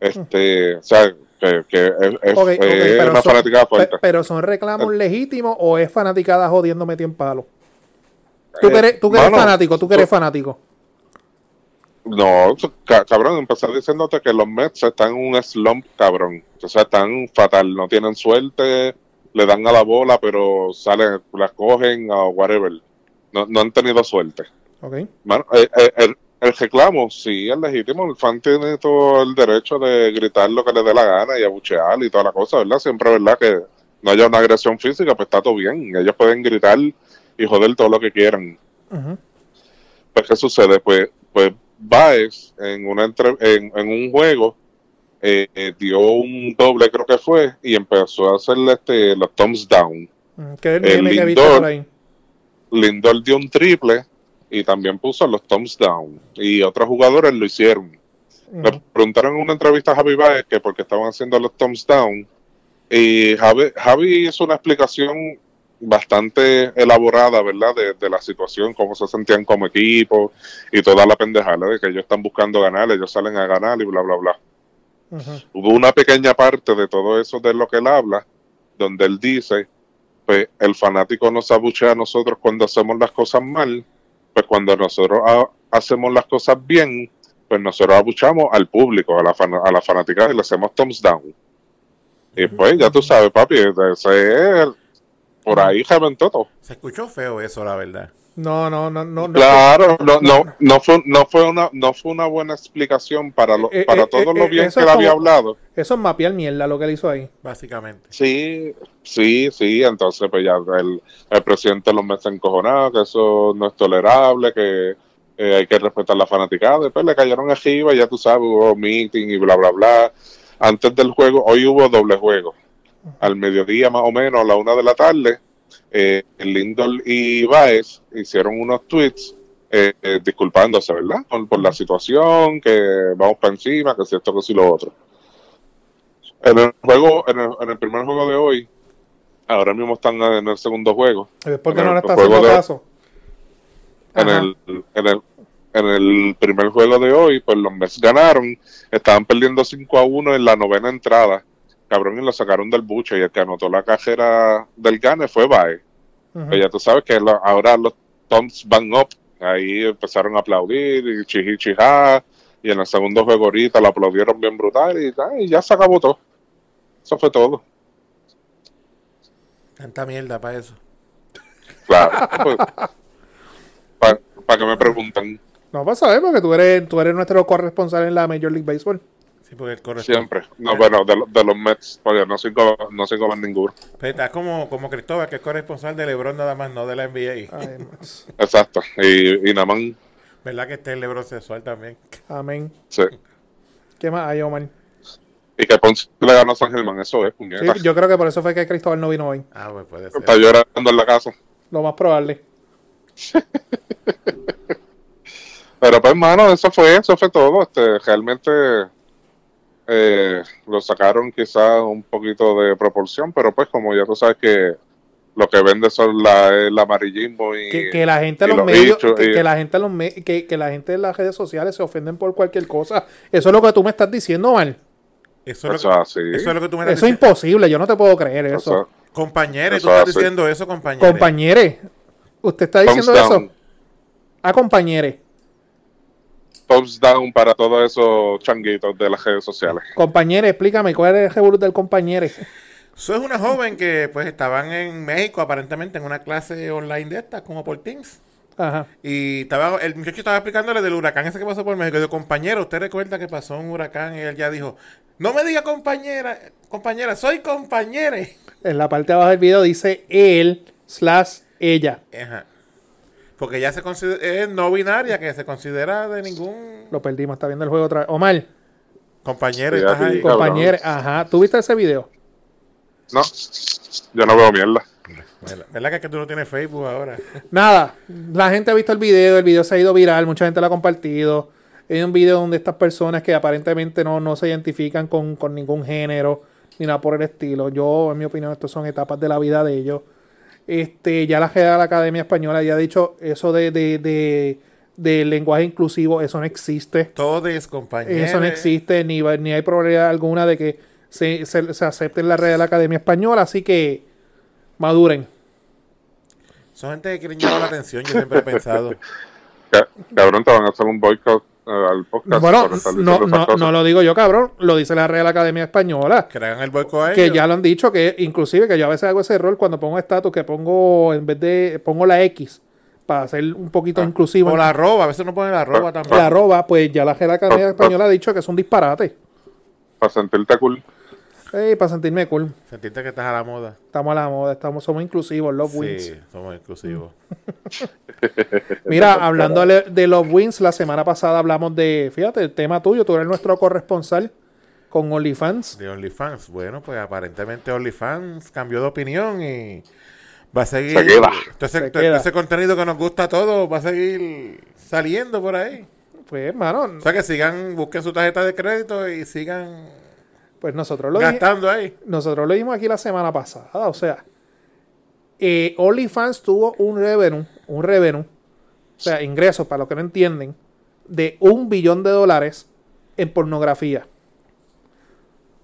Este, o sea, que, que es, pero, una son, fanaticada fuerte. pe- pero son reclamos legítimos o es fanaticada jodiendo metido en palo. Tú que Eh, eres, tú que eres fanático, tú que eres fanático. No, ca- cabrón, empezar diciéndote que los Mets están en un slump, cabrón. O sea, están fatal, no tienen suerte, le dan a la bola, pero salen, las cogen o whatever. No, no han tenido suerte. Ok. Mano, eh, eh, el, el reclamo, sí, es legítimo. El fan tiene todo el derecho de gritar lo que le dé la gana y abuchear y toda la cosa, ¿verdad? Siempre, ¿verdad? Que no haya una agresión física, pues está todo bien. Ellos pueden gritar y joder todo lo que quieran. Ujú. Pues, ¿qué sucede? Pues, pues Baez en, una entre- en, en un juego eh, eh, dio un doble, creo que fue, y empezó a hacerle este, los thumbs down. Mm, es el que Lindor. por ahí. Lindor dio un triple y también puso los thumbs down. Y otros jugadores lo hicieron. Le Ujú. preguntaron en una entrevista a Javi Baez que porque estaban haciendo los thumbs down. Y Javi, Javi hizo una explicación bastante elaborada, ¿verdad? De, de la situación, cómo se sentían como equipo y toda la pendejada de que ellos están buscando ganar, ellos salen a ganar y bla, bla, bla. Hubo una pequeña parte de todo eso de lo que él habla, donde él dice, pues el fanático nos abuchea a nosotros cuando hacemos las cosas mal, pues cuando nosotros ha- hacemos las cosas bien, pues nosotros abuchamos al público, a la, fan- a la fanática y le hacemos thumbs down. Y pues ya tú sabes, papi, ese es- por ahí reventó todo. Se escuchó feo eso, la verdad. No, no, no, no. no. Claro, no, no, no fue, no fue una, no fue una buena explicación para lo, Eh, para eh, todo eh, lo eh, bien que él había hablado. Eso es mapear mierda lo que él hizo ahí. Básicamente. Sí, sí, sí, entonces pues ya el, el presidente los mete encojonados, que eso no es tolerable, que eh, hay que respetar la fanaticada, después le cayeron arriba, ya tú sabes, hubo meeting y bla, bla, bla. Antes del juego, hoy hubo doble juego. Al mediodía más o menos, a la una de la tarde, eh, Lindor y Baez hicieron unos tweets eh, eh, disculpándose, ¿verdad? Por, por la situación, que vamos para encima, que si esto, que si lo otro. En el juego, en el, en el primer juego de hoy, ahora mismo están en el segundo juego. ¿Por qué no le está haciendo caso? En el, en el en el primer juego de hoy, pues los Mets ganaron, estaban perdiendo 5 a 1 en la novena entrada. Cabrón, y lo sacaron del buche. Y el que anotó la cajera del gane fue Bae. Pues ya tú sabes que lo- ahora los Toms van up. Ahí empezaron a aplaudir y chiji chijá. Y en el segundo juego ahorita lo aplaudieron bien brutal y, ah, y ya se acabó todo. Eso fue todo. Tanta mierda para eso. Claro. Para que me pregunten No pasa ver porque tú eres, tú eres nuestro corresponsal en la Major League Baseball. Sí, porque el siempre. No, bueno, de, lo- de los Mets, porque no sigo, no sigo más ninguno. Pero Estás como, como Cristóbal, que es corresponsal de LeBron nada más, no de la NBA. Ay. Exacto. Y, y nada más. ¿Verdad que este es el lebro sexual también? Amén. Sí. ¿Qué más hay, Omar? Y que Ponce le ganó a San Germán, eso es, Sí, yo creo que por eso fue que Cristóbal no vino hoy. Ah, pues puede ser. Está llorando en la casa. Lo más probable. Pero pues, hermano, eso fue, eso fue todo. Este, realmente eh, lo sacaron quizás un poquito de proporción, pero pues como ya tú sabes que lo que vende son la, el amarillismo y, Que, que la gente los los medios, bichos, que, y- que la gente en los me- que, que la gente en las redes sociales se ofenden por cualquier cosa. Eso es lo que tú me estás diciendo, Omar. Eso es, Eso lo que, es así. eso es lo que tú me estás Eso es diciendo. imposible, yo no te puedo creer eso. Eso- Compañeros, tú estás diciendo eso, compañeros. Compañere, usted está thumbs diciendo eso. down, A compañere. Thumbs down para todos esos changuitos de las redes sociales. Compañere, explícame cuál es el revolú del compañere. Eso es una joven que pues estaban en México aparentemente en una clase online de estas, como por Teams. Ajá. Y estaba, el muchacho estaba explicándole del huracán ese que pasó por México. Y dijo, compañero, ¿usted recuerda que pasó un huracán? Y él ya dijo, no me diga compañera, compañera, soy compañere. En la parte de abajo del video dice él slash ella. Ajá. Porque ya se considera, es no binaria, que se considera de ningún Lo perdimos, está viendo el juego otra vez. Omar, compañero. Sí, estás ahí. cabrón. compañere, ajá. ¿Tú viste ese video? No, yo no veo mierda. ¿Verdad ¿Verdad que, es que tú no tienes Facebook ahora? Nada, la gente ha visto el video, el video se ha ido viral, mucha gente lo ha compartido. Es un video donde estas personas que aparentemente no, no se identifican con, con ningún género ni nada por el estilo. Yo, en mi opinión, estas son etapas de la vida de ellos. Este, ya la Real Academia Española ya ha dicho eso de, de, de, de lenguaje inclusivo, eso no existe. Todo es compañero. Eso no existe, ni, va- ni hay probabilidad alguna de que se, se, se acepte en la Real Academia Española, así que maduren. Son gente que quieren llamar la atención, yo siempre he pensado. Ca- Cabrón, te van a hacer un boicot al podcast. Bueno, no, no, no lo digo yo, cabrón. Lo dice la Real Academia Española. Que le hagan el boicot a Que ellos. ya lo han dicho, que inclusive que yo a veces hago ese error cuando pongo estatus, que pongo, en vez de, pongo la X para ser un poquito inclusivo. O la arroba, a veces no ponen la arroba Ah, también. La arroba, pues ya la Real Academia Ah, ah. Española ha dicho que es un disparate. Para sentirte cool. Ey, para sentirme cool. Sentiste que estás a la moda. Estamos a la moda, estamos, somos inclusivos, los wins. Sí, somos exclusivos. Mira, hablando de los wins, la semana pasada hablamos de, fíjate, el tema tuyo, tú eres nuestro corresponsal con OnlyFans. De OnlyFans. Bueno, pues aparentemente OnlyFans cambió de opinión y va a seguir. Se queda. Entonces, Se queda. ese contenido que nos gusta a todos va a seguir saliendo por ahí. Pues, hermano, O sea que sigan, busquen su tarjeta de crédito y sigan pues nosotros lo dijimos. gastando ahí. Nosotros lo vimos aquí la semana pasada. O sea, eh, OnlyFans tuvo un revenue, un revenue, o sea, ingresos, para los que no entienden, de un billón de dólares en pornografía.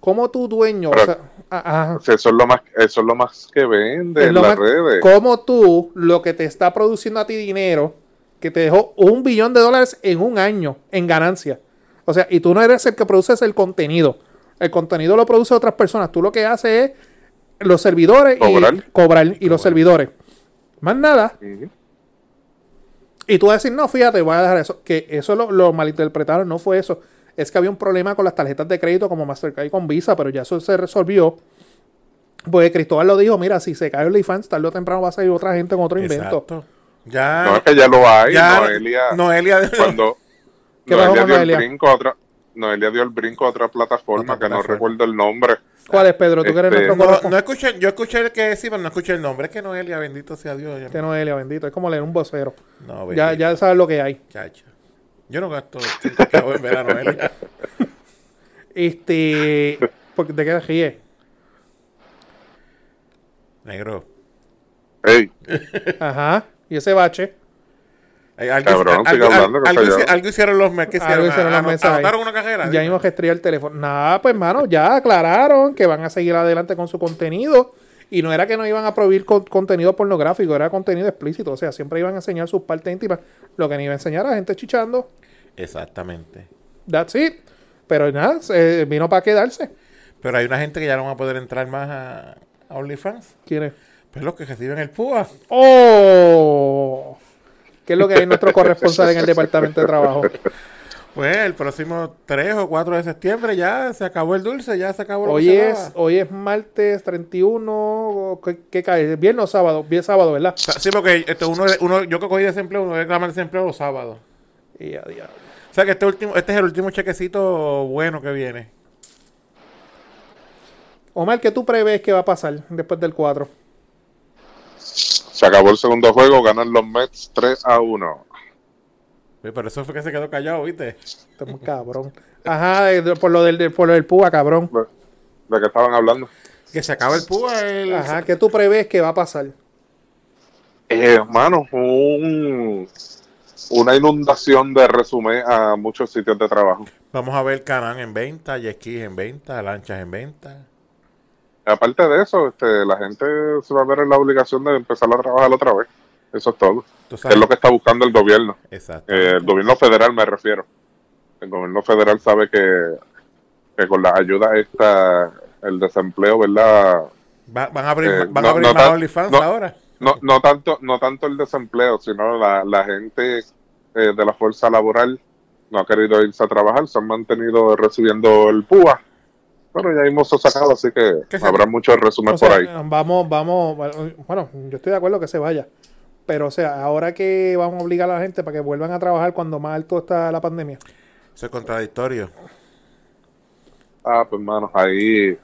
¿Cómo tu dueño, Pero- o sea, ah, ah, sea, Eso es lo más, eso es lo más que vende en las más- redes. cómo tú, lo que te está produciendo a ti dinero, que te dejó un billón de dólares en un año en ganancia? O sea, y tú no eres el que produces el contenido. El contenido lo produce otras personas. Tú lo que haces es los servidores Cobrar. y cobrar y los servidores. Más nada. Ujú. Y tú vas a decir, no, fíjate, voy a dejar eso. Que eso lo, lo malinterpretaron, no fue eso. Es que había un problema con las tarjetas de crédito como Mastercard y con Visa, pero ya eso se resolvió. Pues Cristóbal lo dijo, mira, si se cae OnlyFans, tarde o temprano va a salir otra gente con otro invento. Exacto. Ya. No es que ya lo hay. ya Noelia, Noelia. cuando ¿Qué pasó Noelia dio Noelia? el brinco a otra, Noelia dio el brinco a otra plataforma Otra que no recuerdo el nombre. ¿Cuál es, Pedro? Tú que eres Este, No, no escuché, yo escuché el que sí, pero no escuché el nombre. Es que Noelia, bendito sea Dios. ya- Que no, Elia, bendito. Es como leer un vocero. No, Ya, ya sabes lo que hay. Chacho. Yo no gasto cinco chavos en ver a Noelia. Este. Porque te quedas ríes. Negro. Ey, Ajá. Y ese bache. Algo, Cabrón, algo- hablando, que algo hicieron los meses. Algo hicieron los meses. Anotaron una cajera. Ya mismo gestré el teléfono. Nada, pues, hermano, ya aclararon que van a seguir adelante con su contenido. Y no era que no iban a prohibir con- contenido pornográfico, era contenido explícito. O sea, siempre iban a enseñar sus partes íntimas. Lo que ni iba a enseñar a gente chichando. Exactamente. That's it. Pero nada, vino para quedarse. Pero hay una gente que ya no va a poder entrar más a, a OnlyFans. ¿Quién es? Pues los que reciben el PUA. ¡Oh! ¿Qué es lo que hay nuestro corresponsal en el Departamento de Trabajo? Pues el próximo 3 o 4 de septiembre ya se acabó el dulce, ya se acabó lo Hoy es, hoy es martes 31. ¿Qué, qué cae? ¿Viernes o sábado? Bien sábado, ¿verdad? Sí, porque uno, uno, yo que cogí desempleo, uno reclama el desempleo los sábados. Y a diablo. O sea que este último, este es el último chequecito bueno que viene. Omar, ¿qué tú prevés que va a pasar después del 4? Se acabó el segundo juego, ganan los Mets 3 a 1. Uy, Pero eso fue que se quedó callado, ¿viste? Este es muy cabrón. Ajá, de- por lo del, de- por lo del púa, cabrón. ¿De, de qué estaban hablando? Que se acaba el púa. El... Ajá, ¿qué tú prevés que va a pasar? Eh, hermano, un, una inundación de resumen a muchos sitios de trabajo. Vamos a ver Canán en venta, jet en venta, lanchas en venta. Aparte de eso, este, la gente se va a ver en la obligación de empezar a trabajar otra vez. Eso es todo. Es lo que está buscando el gobierno. Exacto. Eh, el gobierno federal me refiero. El gobierno federal sabe que, que con la ayuda esta, el desempleo, ¿verdad? Va- van a abrir, eh, van no- a abrir no más OnlyFans no- ahora. No, no tanto, no tanto el desempleo, sino la, la gente eh, de la fuerza laboral no ha querido irse a trabajar, se han mantenido recibiendo el PUA, pero ya hemos sacado, así que ¿Qué se- habrá muchos resúmenes sea, por ahí. vamos, vamos, bueno, yo estoy de acuerdo que se vaya. Pero, o sea, ahora que vamos a obligar a la gente para que vuelvan a trabajar cuando más alto está la pandemia. Eso es contradictorio. Ah, pues hermano, ahí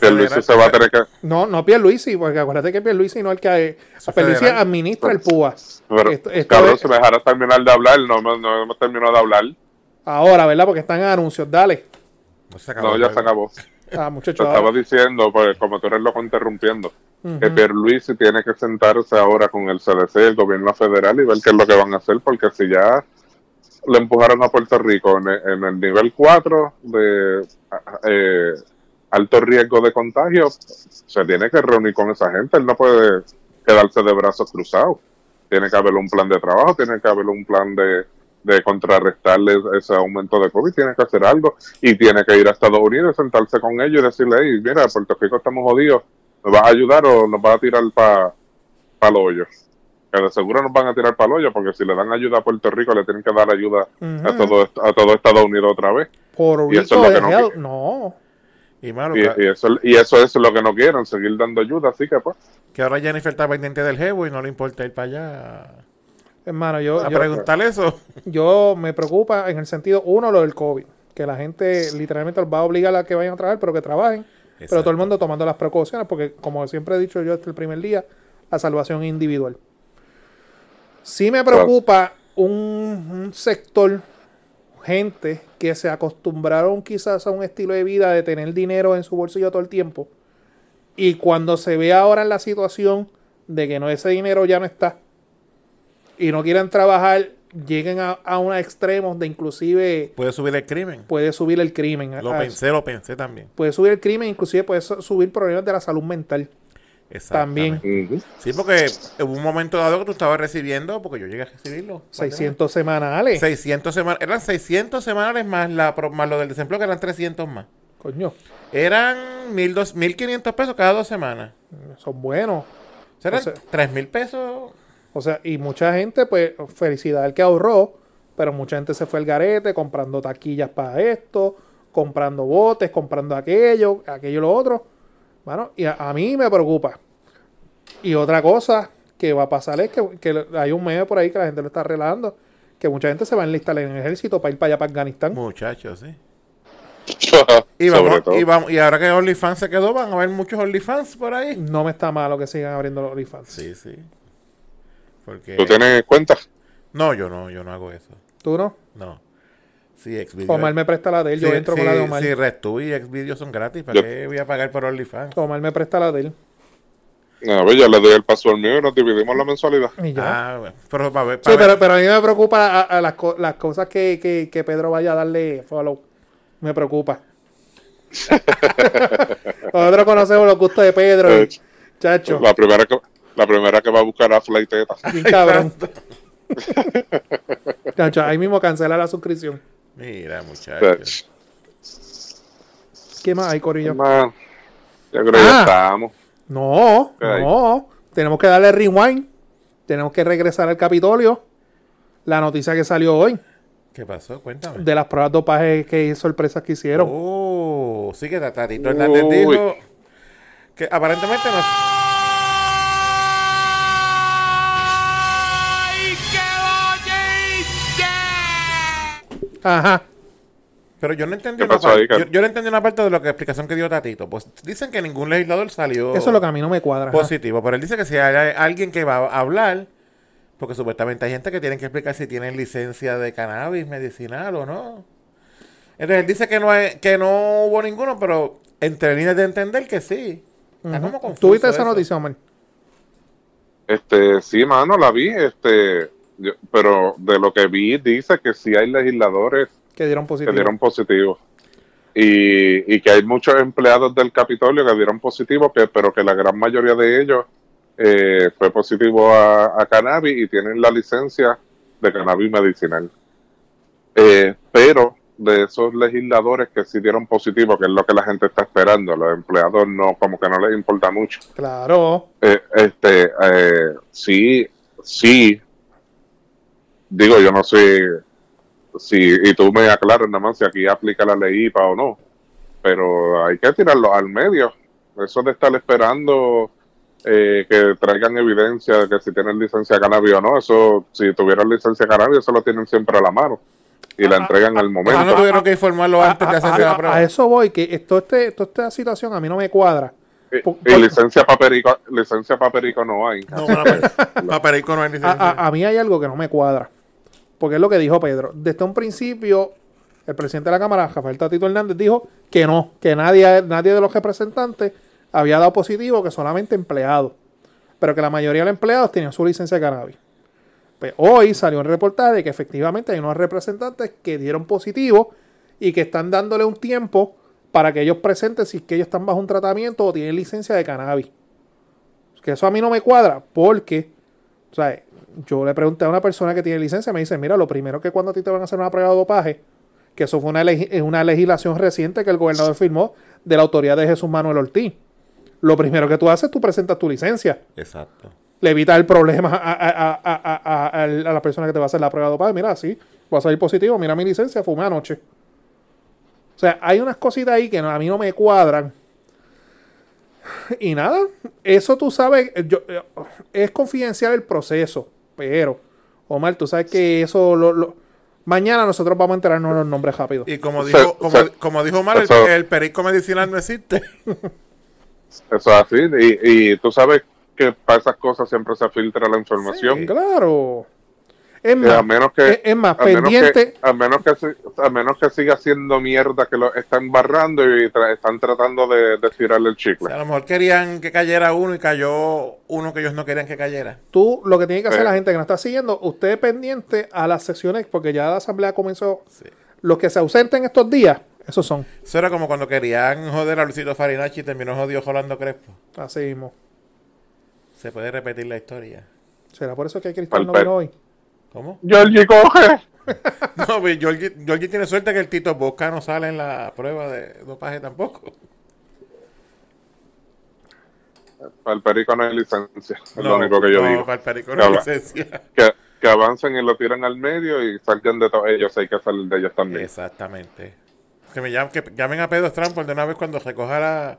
Pierluisi se va a tener que... No, no Pierluisi, porque acuérdate que Pierluisi no es el que... Pierluisi federal. administra el PUA. Pero, Esto- esto cabrón, es- si me dejaras terminar de hablar, no, no, no hemos terminado de hablar. Ahora, ¿verdad? Porque están en anuncios. Dale. No se acabó No, ya se acabó. Ah, Te muchachos. estaba diciendo, pues como tú eres loco interrumpiendo, que Ujú. Pierluisi tiene que sentarse ahora con el CDC, el gobierno federal, y ver qué es lo que van a hacer, porque si ya le empujaron a Puerto Rico en el, en el nivel 4 de eh, alto riesgo de contagio, se tiene que reunir con esa gente, él no puede quedarse de brazos cruzados. Tiene que haber un plan de trabajo, tiene que haber un plan de, de contrarrestarle ese aumento de COVID, tiene que hacer algo y tiene que ir a Estados Unidos, sentarse con ellos y decirle, hey, mira, Puerto Rico estamos jodidos, ¿nos vas a ayudar o nos vas a tirar para pa el hoyo? Que de seguro nos van a tirar para el hoyo, porque si le dan ayuda a Puerto Rico, le tienen que dar ayuda a, Ujú. todo, est- a todo Estados Unidos otra vez. Por y eso es lo que no no. Y malo, Y, que, y eso, y eso es lo que no quieren, seguir dando ayuda, así que pues. que ahora Jennifer está pendiente del jevo y no le importa ir para allá Hermano, yo, a yo, preguntarle eso. yo me preocupa en el sentido, uno, lo del COVID. Que la gente literalmente los va a obligar a que vayan a trabajar, pero que trabajen. Pero todo el mundo tomando las precauciones, porque como siempre he dicho yo desde el primer día, la salvación individual. Sí me preocupa un, un sector, gente que se acostumbraron quizás a un estilo de vida de tener dinero en su bolsillo todo el tiempo. Y cuando se ve ahora en la situación de que no ese dinero ya no está y no quieren trabajar, lleguen a, a unos extremos de inclusive Puede subir el crimen. puede subir el crimen. Lo a- pensé, lo pensé también. puede subir el crimen, inclusive puede su- subir problemas de la salud mental. También. Sí, porque hubo un momento dado que tú estabas recibiendo, porque yo llegué a recibirlo. 600 semanales. 600 semanas, eran 600 semanales más, la, más lo del desempleo, que eran 300 más. Coño, Eran 1.200 1.500 pesos cada dos semanas. son buenos. O sea, eran O sea- 3.000 pesos. O sea, y mucha gente, pues, felicidad al que ahorró, pero mucha gente se fue al garete comprando taquillas para esto, comprando botes, comprando aquello, aquello y lo otro. Bueno, y a, a mí me preocupa. Y otra cosa que va a pasar es que, que hay un meme por ahí que la gente lo está relajando, que mucha gente se va a enlistar en el ejército para ir para allá, para Afganistán. Muchachos, sí. Y, vamos, y, vamos, y ahora que OnlyFans se quedó, van a haber muchos OnlyFans por ahí. No me está malo que sigan abriendo los OnlyFans. Sí, sí. Porque... ¿Tú tienes cuenta? No, yo no, yo no hago eso. ¿Tú no? No. Sí, Xvideo. Omar me presta la de él, yo entro sí, con la de Omar. Sí, RedTube y Xvideo son gratis. ¿Para Yo- qué voy a pagar por OnlyFans? Omar me presta la de él. A ver, ya le doy el paso al mío y nos dividimos la mensualidad. Y ya. Ah, bueno. Pero para ver, Sí, para ver- pero, pero a mí me preocupa a, a las, co- las cosas que, que, que Pedro vaya a darle follow. Me preocupa. Nosotros conocemos los gustos de Pedro. y, Eh, chacho, La primera que, la primera que va a buscar a Flighteta. cabrón. chacho, ahí mismo cancela la suscripción. Mira, muchachos. ¿Qué más hay, Corillo? Man, yo creo que Ah. ya estamos. No, no. Tenemos que darle rewind. Tenemos que regresar al Capitolio. La noticia que salió hoy ¿Qué pasó? Cuéntame. de las pruebas dopaje que sorpresas que hicieron. Oh, sí que Tatito Hernández dijo que aparentemente no. Ajá. Pero yo no entendí ¿Qué una pasó parte. Yo, yo no entendí una parte de lo que explicación que dio Tatito. Pues dicen que ningún legislador salió Eso es lo que a mí no me cuadra. ajá. positivo. Pero él dice que si hay alguien que va a hablar, porque supuestamente hay gente que tiene que explicar si tienen licencia de cannabis medicinal o no. Entonces él dice que no hay, que no hubo ninguno, pero entre líneas de entender que sí. Está como confuso ¿Tú viste esa noticia, Omar? Este, sí, mano, la vi, este, yo- pero de lo que vi dice que sí hay legisladores Que dieron que positivo. dieron positivo. Y, y que hay muchos empleados del Capitolio que dieron positivo, que, pero que la gran mayoría de ellos eh, fue positivo a, a cannabis y tienen la licencia de cannabis medicinal. Eh, pero de esos legisladores que sí dieron positivo, que es lo que la gente está esperando, los empleados no, como que no les importa mucho. Claro. Eh, este, eh, sí, sí, digo, yo no sé si, y tú me aclaras nada más si aquí aplica la ley IPA o no, pero hay que tirarlo al medio. Eso de estar esperando eh, que traigan evidencia de que si tienen licencia de cannabis o no, eso, si tuvieran licencia de cannabis, eso lo tienen siempre a la mano y la entregan al Ah, momento. no tuvieron que informarlo A, antes de a- hacerse a- la prueba. a eso voy, que esto, este, toda esta situación a mí no me cuadra. Y, Por- y por- licencia paperico, licencia paperico no hay. No, para, para perico no hay a, licencia. a- a mí hay algo que no me cuadra. Porque es lo que dijo Pedro. Desde un principio, el presidente de la Cámara, Rafael Tatito Hernández, dijo que no, que nadie, nadie de los representantes había dado positivo, que solamente empleados. Pero que la mayoría de los empleados tenían su licencia de cannabis. Pues hoy salió un reportaje de que efectivamente hay unos representantes que dieron positivo y que están dándole un tiempo para que ellos presenten si es que ellos están bajo un tratamiento o tienen licencia de cannabis. Que eso a mí no me cuadra porque, o sea, yo le pregunté a una persona que tiene licencia, me dice, mira, lo primero que cuando a ti te van a hacer una prueba de dopaje, que eso fue una, una legislación reciente que el gobernador firmó de la autoridad de Jesús Manuel Ortiz. Lo primero que tú haces, tú presentas tu licencia. Exacto. Le evitas el problema a, a- a- a- la persona que te va a hacer la prueba de dopaje. Mira, sí, voy a salir positivo, mira mi licencia, fumé anoche. O sea, hay unas cositas ahí que a mí no me cuadran. Y nada, eso tú sabes, yo- eh, es confidencial el proceso, pero, Omar, tú sabes que eso, lo, lo- mañana nosotros vamos a enterarnos de los nombres rápido. Y como dijo, como, dijo Omar, el perico medicinal no existe. Eso es así. Y, y tú sabes que para esas cosas siempre se filtra la información. Sí. Claro. Es más, a menos que, es, es más a menos pendiente. que, a menos que, a menos que siga siendo mierda que lo están barrando y tra- están tratando de, de tirarle el O chicle. sea, a lo mejor querían que cayera uno y cayó uno que ellos no querían que cayera. Tú, lo que tiene que hacer Eh. la gente que nos está siguiendo, usted es pendiente a las sesiones, porque ya la asamblea comenzó. Sí. Los que se ausenten estos días, esos son. Eso era como cuando querían joder a Luisito Farinacci y terminó jodido Rolando Crespo. Así mismo. Se puede repetir la historia. ¿Será por eso que Cristal no vino hoy? ¿Cómo? Georgie coge. No, pues, Georgie, Georgie tiene suerte que el Tito Bosca no sale en la prueba de dopaje tampoco. Para el perico no hay licencia. Es no, lo único que yo no, digo. para el perico no hay licencia. Que, que avancen y lo tiran al medio y salgan de todos ellos. Hay que salir de ellos también. Exactamente. Que me llamen, que llamen a Pedro Strampol de una vez cuando recoja la-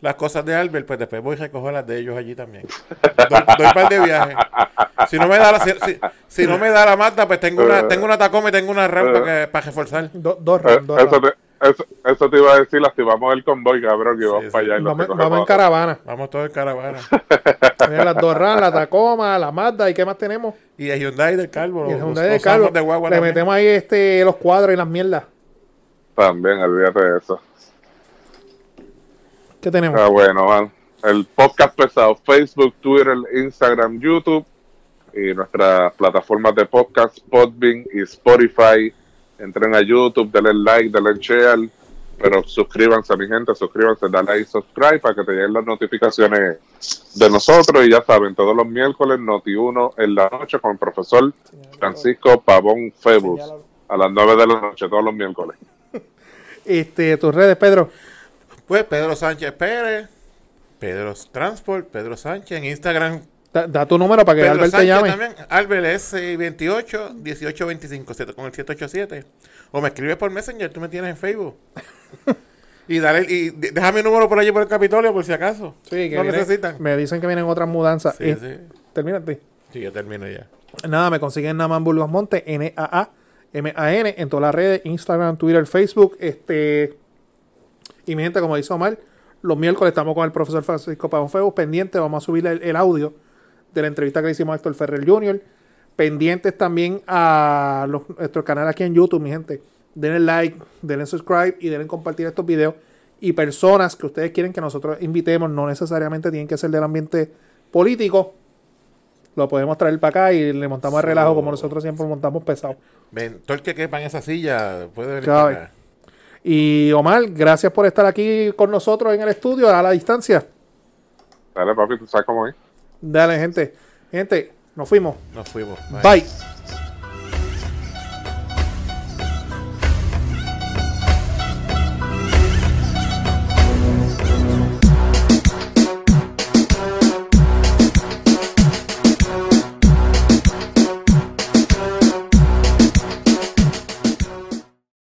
las cosas de Albert, pues después voy y recojo las de ellos allí también. Doy, doy par de viaje. Si no me da la, si, si- si no me da la Mazda, pues tengo una, tengo una Tacoma y tengo una RAM para, que- para reforzar. Do- dos Eh, rounds, dos eso, te, eso, eso te iba a decir, activamos el convoy, cabrón, que vamos Sí, para sí. allá y lo Vamos, vamos en a- caravana. Vamos todos en caravana. Mira, las dos rounds, la Tacoma, la Mazda, ¿y qué más tenemos? Y el Hyundai del Calvo. Y el los- Hyundai los de Carlos. Samos de guagua Le también. metemos ahí este, los cuadros y las mierdas. También, olvídate de eso. ¿Qué tenemos? Ah, bueno, man. El podcast pesado, Facebook, Twitter, Instagram, YouTube y nuestras plataformas de podcast, Podbean y Spotify. Entren a YouTube, denle like, denle share, pero suscríbanse, mi gente, suscríbanse, dale ahí subscribe para que te lleguen las notificaciones de nosotros. Y ya saben, todos los miércoles, Noti1 en la noche con el profesor Francisco Pavón Febus a las 9 de la noche, todos los miércoles. Este, tus redes, Pedro. Pues Pedro Sánchez Pérez, Pedro Transport, Pedro Sánchez en Instagram. Da, da tu número para que Pedro Albert te Sánchez llame. también. Albert es eh, 28 18 25 siete- con el 787. O me escribes por Messenger, tú me tienes en Facebook. y dale y de- deja mi número por allí por el Capitolio por si acaso. Sí, que no viene- necesitan. Me dicen que vienen otras mudanzas. Sí, Eh, sí. Termínate. Sí, yo termino ya. Nada, me consiguen Naman Burgos Monte, N-A-A MAN en todas las redes, Instagram, Twitter, Facebook. Este, y mi gente, como dice Omar, los miércoles estamos con el profesor Francisco Pavón Febus pendiente, vamos a subir el, audio de la entrevista que le hicimos a Héctor Ferrer Jr. Pendientes también a nuestro canal aquí en YouTube, mi gente. Denle like, denle subscribe y denle compartir estos videos. Y personas que ustedes quieren que nosotros invitemos, no necesariamente tienen que ser del ambiente político, lo podemos traer para acá y le montamos el relajo como nosotros siempre montamos pesado. Ven, todo el que quepa en esa silla puede venir acá. Y Omar, gracias por estar aquí con nosotros en el estudio a la distancia. Dale, papi, tú sabes cómo es. Dale, gente. Gente, nos fuimos. Nos fuimos. Bye.